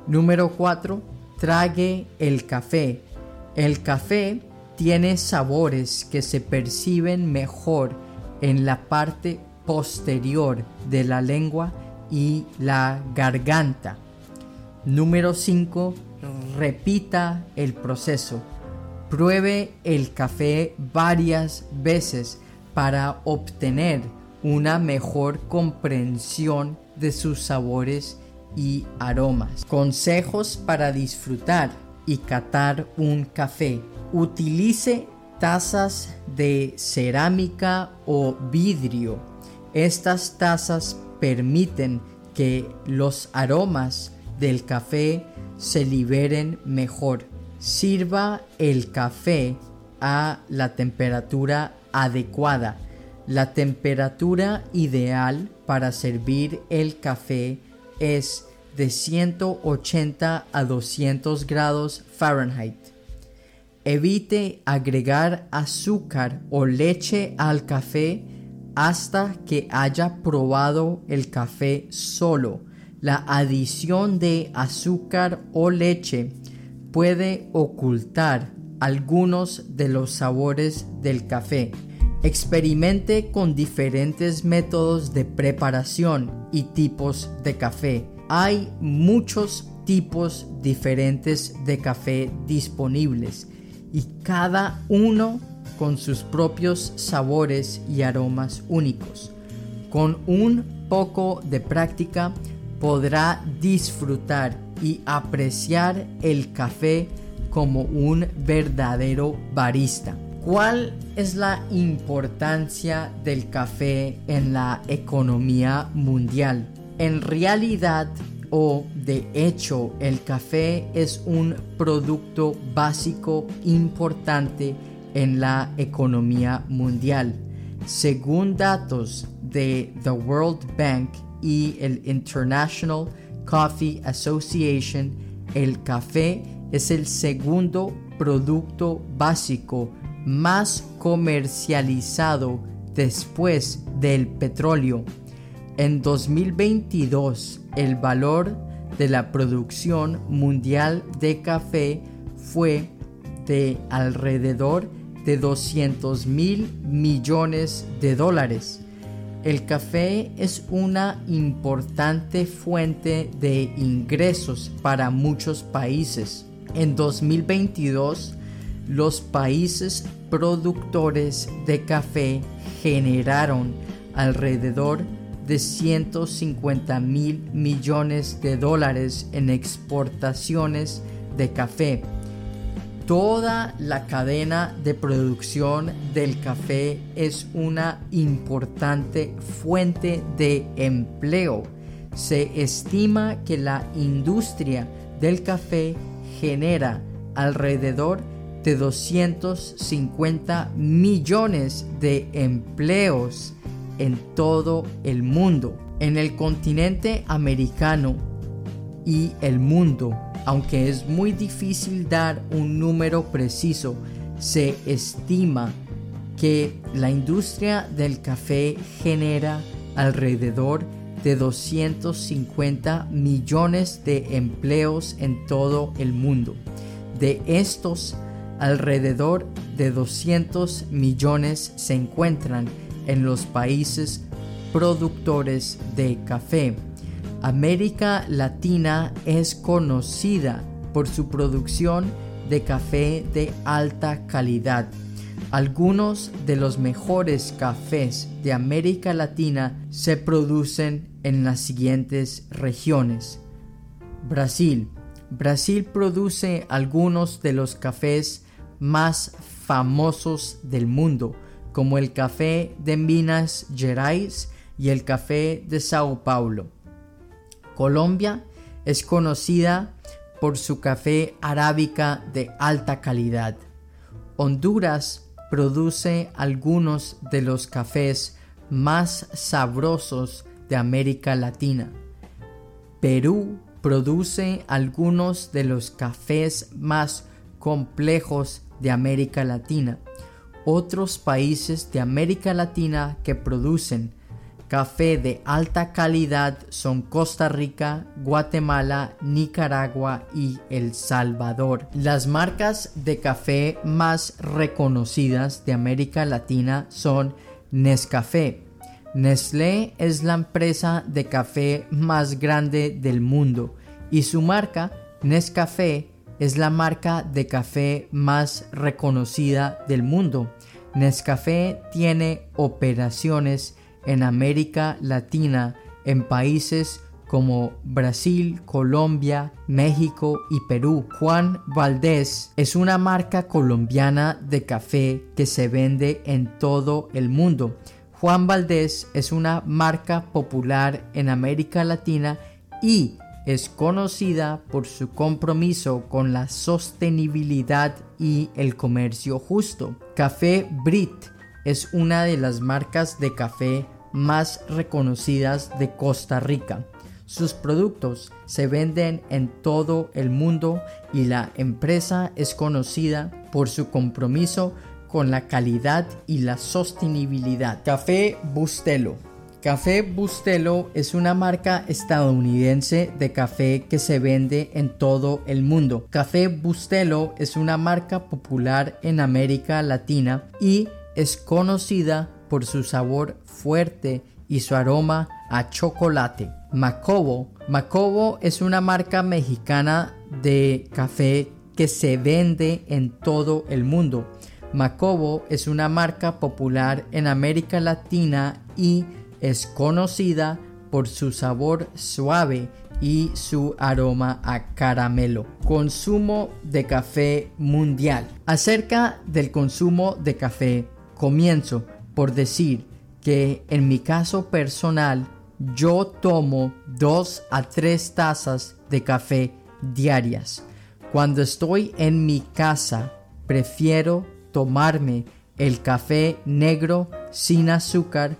Número 4. Trague el café. El café tiene sabores que se perciben mejor en la parte posterior de la lengua y la garganta. Número 5. Repita el proceso. Pruebe el café varias veces para obtener una mejor comprensión de sus sabores y aromas. Consejos para disfrutar y catar un café. Utilice tazas de cerámica o vidrio. Estas tazas permiten que los aromas del café se liberen mejor. Sirva el café a la temperatura adecuada. La temperatura ideal para servir el café es de 180 a 200 grados Fahrenheit. Evite agregar azúcar o leche al café hasta que haya probado el café solo. La adición de azúcar o leche puede ocultar algunos de los sabores del café. Experimente con diferentes métodos de preparación y tipos de café. Hay muchos tipos diferentes de café disponibles y cada uno con sus propios sabores y aromas únicos. Con un poco de práctica podrá disfrutar y apreciar el café como un verdadero barista. ¿Cuál es la importancia del café en la economía mundial? En realidad o de hecho el café es un producto básico importante en la economía mundial. Según datos de The World Bank y el International Coffee Association, el café es el segundo producto básico más comercializado después del petróleo. En 2022, el valor de la producción mundial de café fue de alrededor de 200 mil millones de dólares. El café es una importante fuente de ingresos para muchos países. En 2022, los países productores de café generaron alrededor de 150 mil millones de dólares en exportaciones de café. Toda la cadena de producción del café es una importante fuente de empleo. Se estima que la industria del café genera alrededor de 250 millones de empleos en todo el mundo. En el continente americano y el mundo, aunque es muy difícil dar un número preciso, se estima que la industria del café genera alrededor de 250 millones de empleos en todo el mundo. De estos, alrededor de 200 millones se encuentran en los países productores de café. América Latina es conocida por su producción de café de alta calidad. Algunos de los mejores cafés de América Latina se producen en las siguientes regiones. Brasil. Brasil produce algunos de los cafés más famosos del mundo, como el café de Minas Gerais y el café de Sao Paulo. Colombia es conocida por su café arábica de alta calidad. Honduras produce algunos de los cafés más sabrosos de América Latina. Perú produce algunos de los cafés más complejos de América Latina. Otros países de América Latina que producen café de alta calidad son Costa Rica, Guatemala, Nicaragua y El Salvador. Las marcas de café más reconocidas de América Latina son Nescafé. Nestlé es la empresa de café más grande del mundo y su marca Nescafé es la marca de café más reconocida del mundo. Nescafé tiene operaciones en América Latina en países como Brasil, Colombia, México y Perú. Juan Valdés es una marca colombiana de café que se vende en todo el mundo. Juan Valdés es una marca popular en América Latina y es conocida por su compromiso con la sostenibilidad y el comercio justo. Café Brit es una de las marcas de café más reconocidas de Costa Rica. Sus productos se venden en todo el mundo y la empresa es conocida por su compromiso con la calidad y la sostenibilidad. Café Bustelo. Café Bustelo es una marca estadounidense de café que se vende en todo el mundo. Café Bustelo es una marca popular en América Latina y es conocida por su sabor fuerte y su aroma a chocolate. Macobo. Macobo es una marca mexicana de café que se vende en todo el mundo. Macobo es una marca popular en América Latina y es conocida por su sabor suave y su aroma a caramelo. Consumo de café mundial. Acerca del consumo de café, comienzo por decir que en mi caso personal yo tomo dos a tres tazas de café diarias. Cuando estoy en mi casa prefiero tomarme el café negro sin azúcar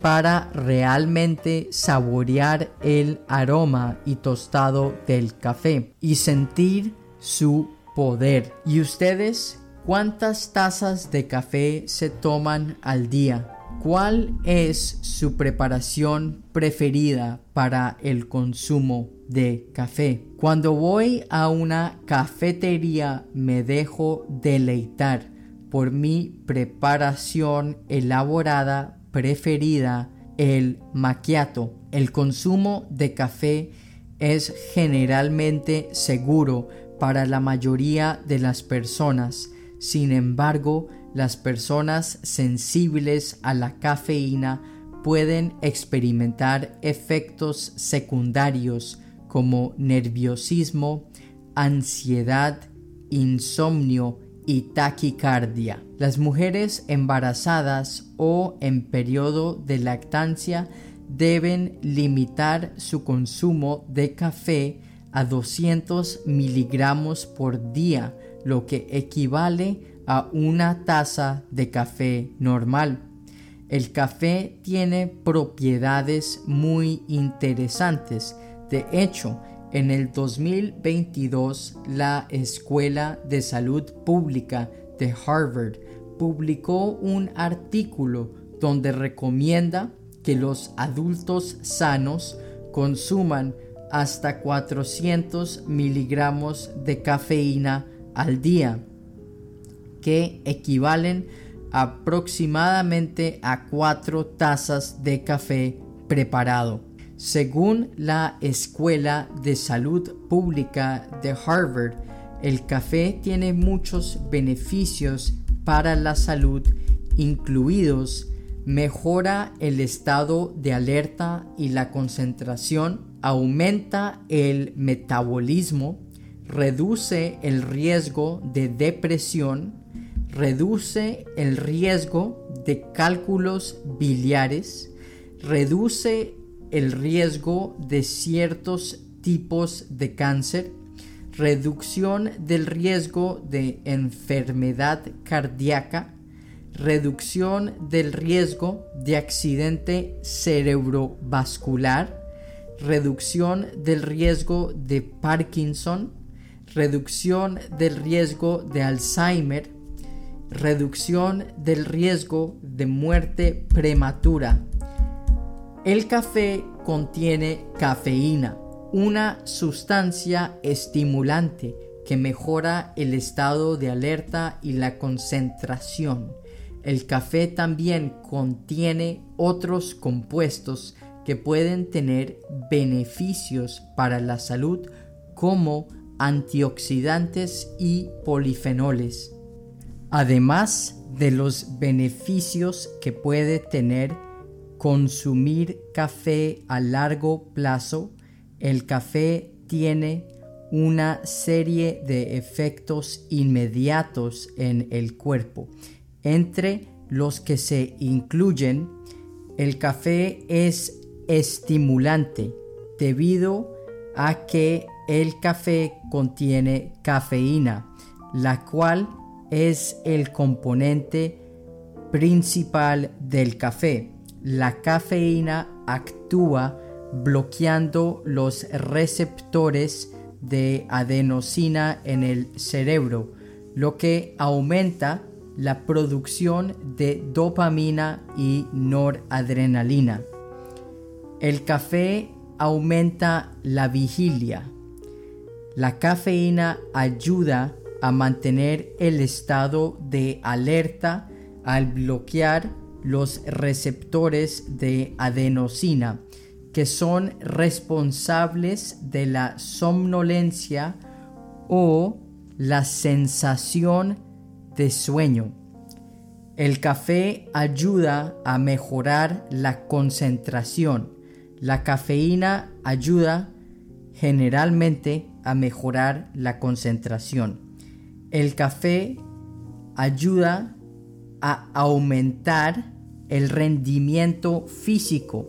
para realmente saborear el aroma y tostado del café y sentir su poder. ¿Y ustedes cuántas tazas de café se toman al día? ¿Cuál es su preparación preferida para el consumo de café? Cuando voy a una cafetería me dejo deleitar por mi preparación elaborada preferida, el macchiato. El consumo de café es generalmente seguro para la mayoría de las personas. Sin embargo, las personas sensibles a la cafeína pueden experimentar efectos secundarios como nerviosismo, ansiedad, insomnio y taquicardia. Las mujeres embarazadas o en periodo de lactancia deben limitar su consumo de café a 200 miligramos por día, lo que equivale a una taza de café normal. El café tiene propiedades muy interesantes. De hecho, en el 2022 la Escuela de Salud Pública de Harvard publicó un artículo donde recomienda que los adultos sanos consuman hasta 400 miligramos de cafeína al día que equivalen aproximadamente a cuatro tazas de café preparado. Según la Escuela de Salud Pública de Harvard, el café tiene muchos beneficios para la salud, incluidos mejora el estado de alerta y la concentración, aumenta el metabolismo, reduce el riesgo de depresión, reduce el riesgo de cálculos biliares, reduce el riesgo de ciertos tipos de cáncer, reducción del riesgo de enfermedad cardíaca, reducción del riesgo de accidente cerebrovascular, reducción del riesgo de Parkinson, reducción del riesgo de Alzheimer, reducción del riesgo de muerte prematura. El café contiene cafeína, una sustancia estimulante que mejora el estado de alerta y la concentración. El café también contiene otros compuestos que pueden tener beneficios para la salud como antioxidantes y polifenoles. Además de los beneficios que puede tener consumir café a largo plazo, el café tiene una serie de efectos inmediatos en el cuerpo, entre los que se incluyen el café es estimulante debido a que el café contiene cafeína, la cual es el componente principal del café. La cafeína actúa bloqueando los receptores de adenosina en el cerebro, lo que aumenta la producción de dopamina y noradrenalina. El café aumenta la vigilia. La cafeína ayuda a mantener el estado de alerta al bloquear los receptores de adenosina que son responsables de la somnolencia o la sensación de sueño. El café ayuda a mejorar la concentración. La cafeína ayuda generalmente a mejorar la concentración. El café ayuda a aumentar el rendimiento físico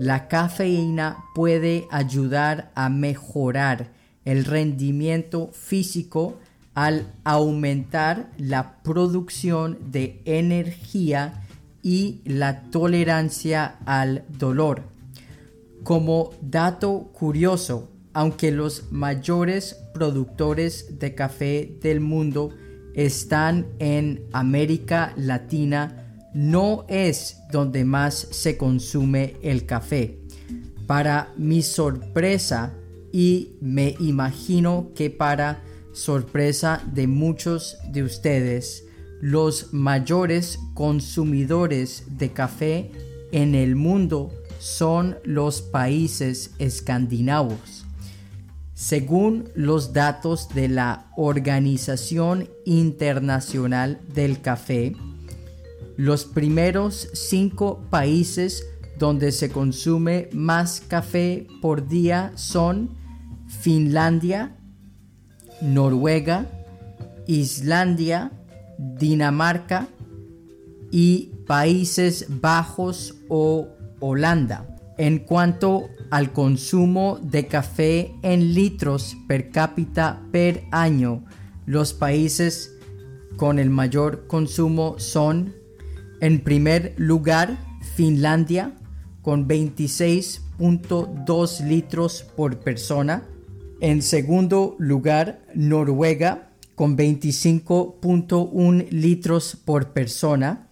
la cafeína puede ayudar a mejorar el rendimiento físico al aumentar la producción de energía y la tolerancia al dolor. Como dato curioso, aunque los mayores productores de café del mundo están en América Latina, no es donde más se consume el café. Para mi sorpresa y me imagino que para sorpresa de muchos de ustedes, los mayores consumidores de café en el mundo son los países escandinavos. Según los datos de la Organización Internacional del Café, los primeros cinco países donde se consume más café por día son Finlandia, Noruega, Islandia, Dinamarca y Países Bajos o Holanda. En cuanto al consumo de café en litros per cápita per año, los países con el mayor consumo son en primer lugar, Finlandia con 26.2 litros por persona. En segundo lugar, Noruega con 25.1 litros por persona.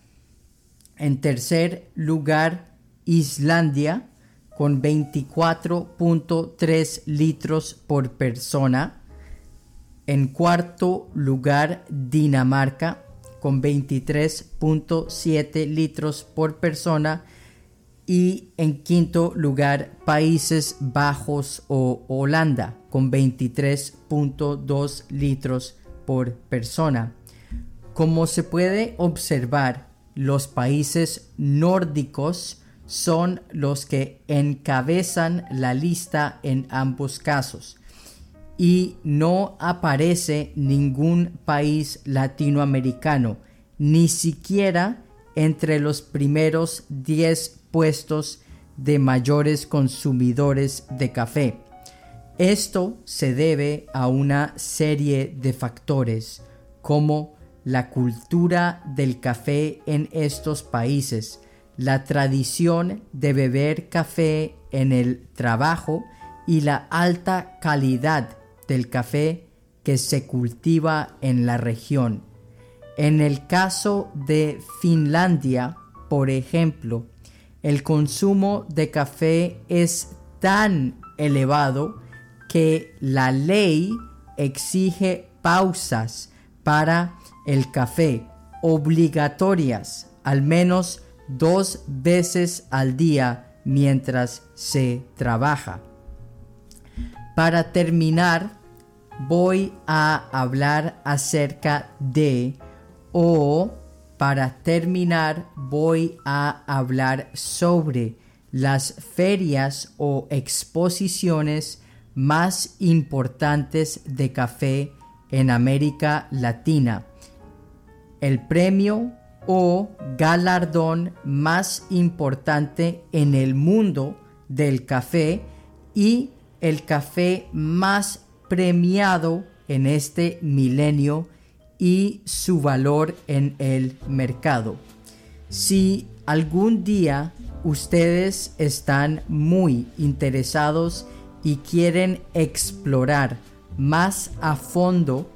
En tercer lugar, Islandia con 24.3 litros por persona. En cuarto lugar, Dinamarca con 23.7 litros por persona y en quinto lugar Países Bajos o Holanda con 23.2 litros por persona. Como se puede observar, los países nórdicos son los que encabezan la lista en ambos casos y no aparece ningún país latinoamericano, ni siquiera entre los primeros 10 puestos de mayores consumidores de café. Esto se debe a una serie de factores como la cultura del café en estos países, la tradición de beber café en el trabajo y la alta calidad del café que se cultiva en la región. En el caso de Finlandia, por ejemplo, el consumo de café es tan elevado que la ley exige pausas para el café obligatorias al menos dos veces al día mientras se trabaja. Para terminar, voy a hablar acerca de o para terminar voy a hablar sobre las ferias o exposiciones más importantes de café en América Latina. El premio o galardón más importante en el mundo del café y el café más premiado en este milenio y su valor en el mercado. Si algún día ustedes están muy interesados y quieren explorar más a fondo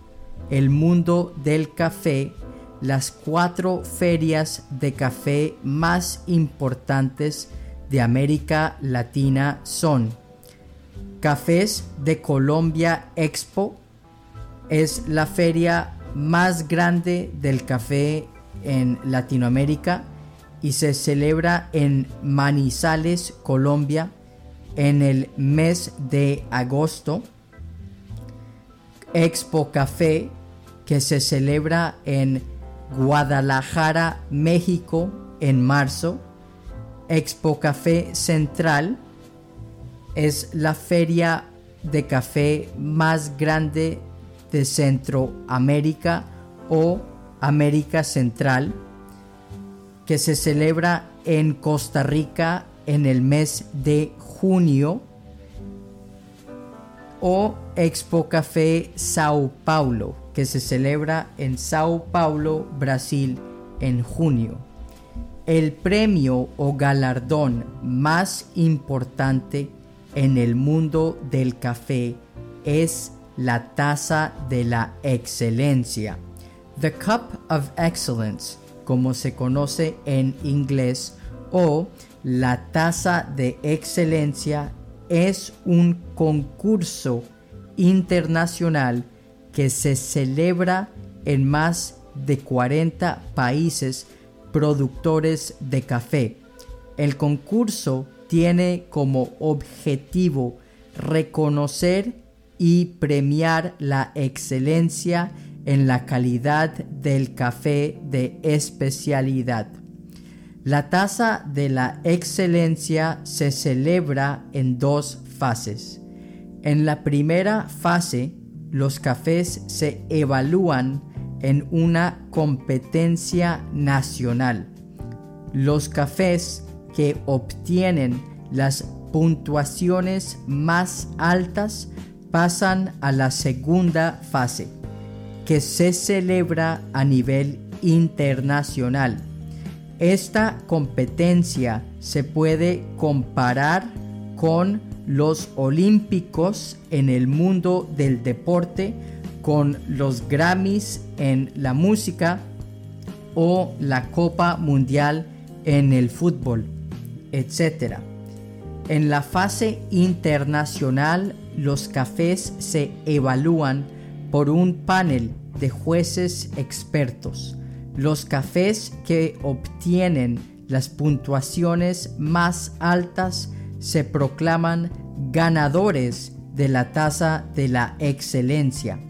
el mundo del café, las cuatro ferias de café más importantes de América Latina son Cafés de Colombia Expo, es la feria más grande del café en Latinoamérica y se celebra en Manizales, Colombia, en el mes de agosto. Expo Café, que se celebra en Guadalajara, México, en marzo. Expo Café Central es la feria de café más grande de Centroamérica o América Central, que se celebra en Costa Rica en el mes de junio, o Expo Café Sao Paulo, que se celebra en Sao Paulo, Brasil, en junio. El premio o galardón más importante en el mundo del café es la taza de la excelencia. The Cup of Excellence, como se conoce en inglés, o la taza de excelencia es un concurso internacional que se celebra en más de 40 países productores de café. El concurso tiene como objetivo reconocer y premiar la excelencia en la calidad del café de especialidad. La tasa de la excelencia se celebra en dos fases. En la primera fase, los cafés se evalúan en una competencia nacional. Los cafés que obtienen las puntuaciones más altas pasan a la segunda fase, que se celebra a nivel internacional. Esta competencia se puede comparar con los olímpicos en el mundo del deporte, con los Grammys en la música o la Copa Mundial en el fútbol, etc. En la fase internacional los cafés se evalúan por un panel de jueces expertos. Los cafés que obtienen las puntuaciones más altas se proclaman ganadores de la tasa de la excelencia.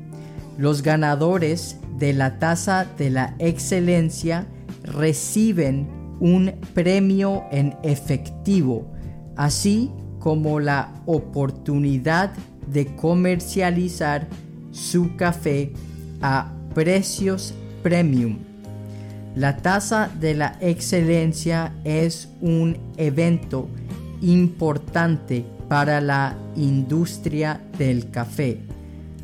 Los ganadores de la tasa de la excelencia reciben un premio en efectivo, así como la oportunidad de comercializar su café a precios premium. La tasa de la excelencia es un evento importante para la industria del café.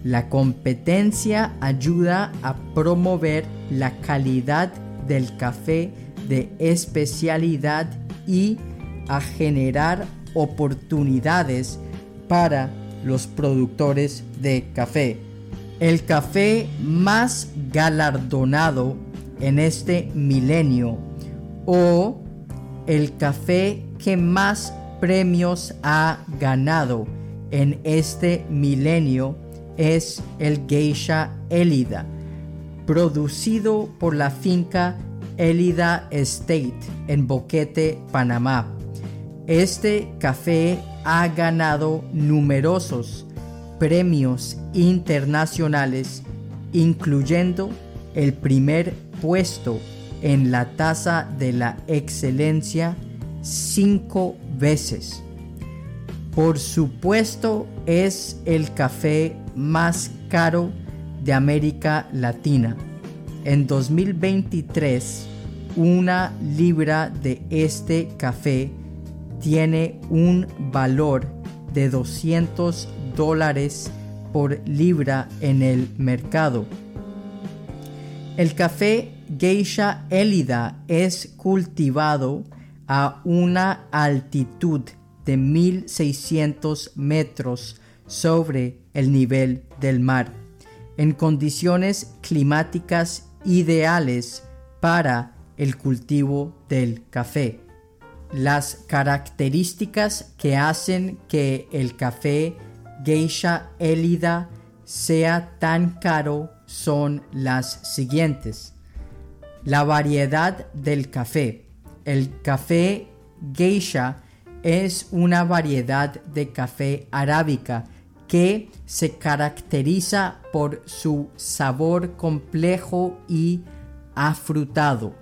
La competencia ayuda a promover la calidad del café de especialidad y a generar oportunidades para los productores de café. El café más galardonado en este milenio o el café que más premios ha ganado en este milenio es el Geisha Elida, producido por la finca Elida Estate en Boquete, Panamá. Este café ha ganado numerosos premios internacionales, incluyendo el primer puesto en la tasa de la excelencia cinco veces. Por supuesto es el café más caro de América Latina. En 2023, una libra de este café tiene un valor de 200 dólares por libra en el mercado. El café Geisha Elida es cultivado a una altitud de 1600 metros sobre el nivel del mar, en condiciones climáticas ideales para el cultivo del café. Las características que hacen que el café geisha elida sea tan caro son las siguientes. La variedad del café. El café geisha es una variedad de café arábica que se caracteriza por su sabor complejo y afrutado.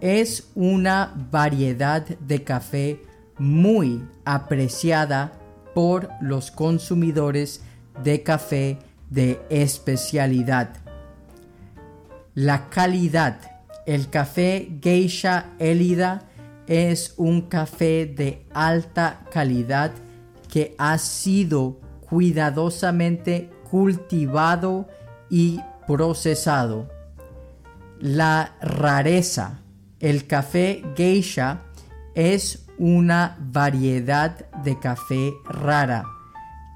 Es una variedad de café muy apreciada por los consumidores de café de especialidad. La calidad. El café Geisha Elida es un café de alta calidad que ha sido cuidadosamente cultivado y procesado. La rareza. El café geisha es una variedad de café rara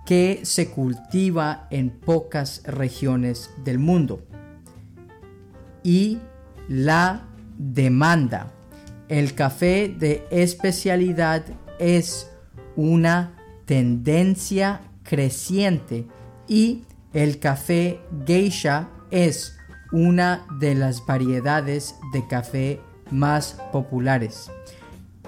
que se cultiva en pocas regiones del mundo. Y la demanda. El café de especialidad es una tendencia creciente y el café geisha es una de las variedades de café más populares.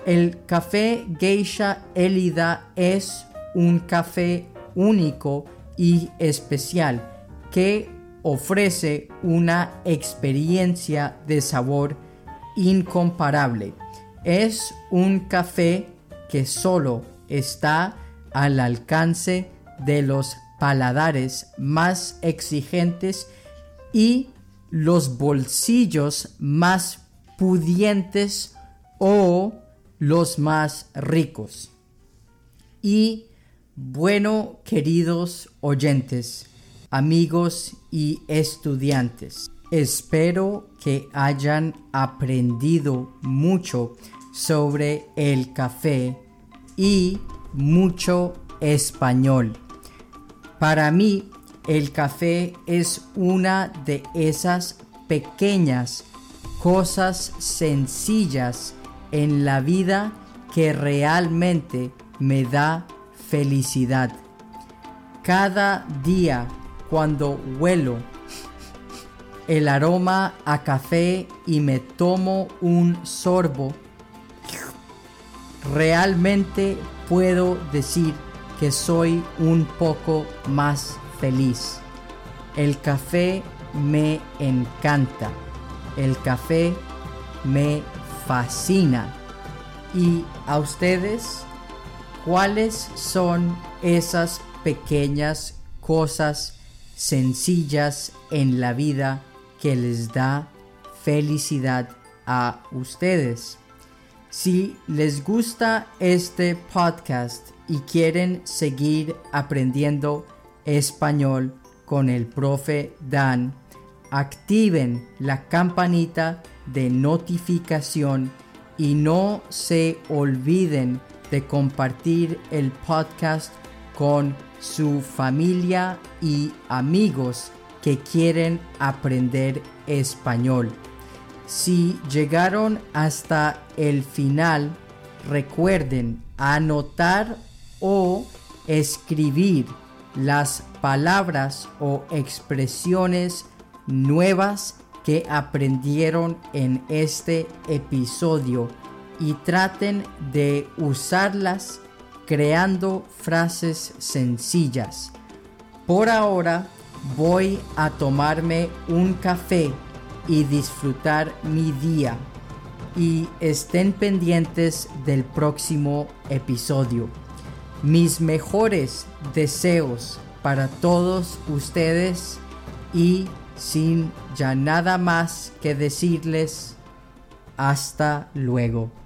El café geisha Elida es un café único y especial que ofrece una experiencia de sabor incomparable. Es un café que solo está al alcance de los paladares más exigentes y los bolsillos más pudientes o los más ricos. Y bueno, queridos oyentes, amigos y estudiantes, espero que hayan aprendido mucho sobre el café y mucho español. Para mí, el café es una de esas pequeñas cosas sencillas en la vida que realmente me da felicidad. Cada día cuando huelo el aroma a café y me tomo un sorbo, realmente puedo decir que soy un poco más feliz. El café me encanta. El café me fascina. ¿Y a ustedes cuáles son esas pequeñas cosas sencillas en la vida que les da felicidad a ustedes? Si les gusta este podcast y quieren seguir aprendiendo español con el profe Dan, activen la campanita de notificación y no se olviden de compartir el podcast con su familia y amigos que quieren aprender español. Si llegaron hasta el final, recuerden anotar o escribir las palabras o expresiones nuevas que aprendieron en este episodio y traten de usarlas creando frases sencillas. Por ahora voy a tomarme un café y disfrutar mi día. Y estén pendientes del próximo episodio. Mis mejores deseos para todos ustedes y sin ya nada más que decirles hasta luego.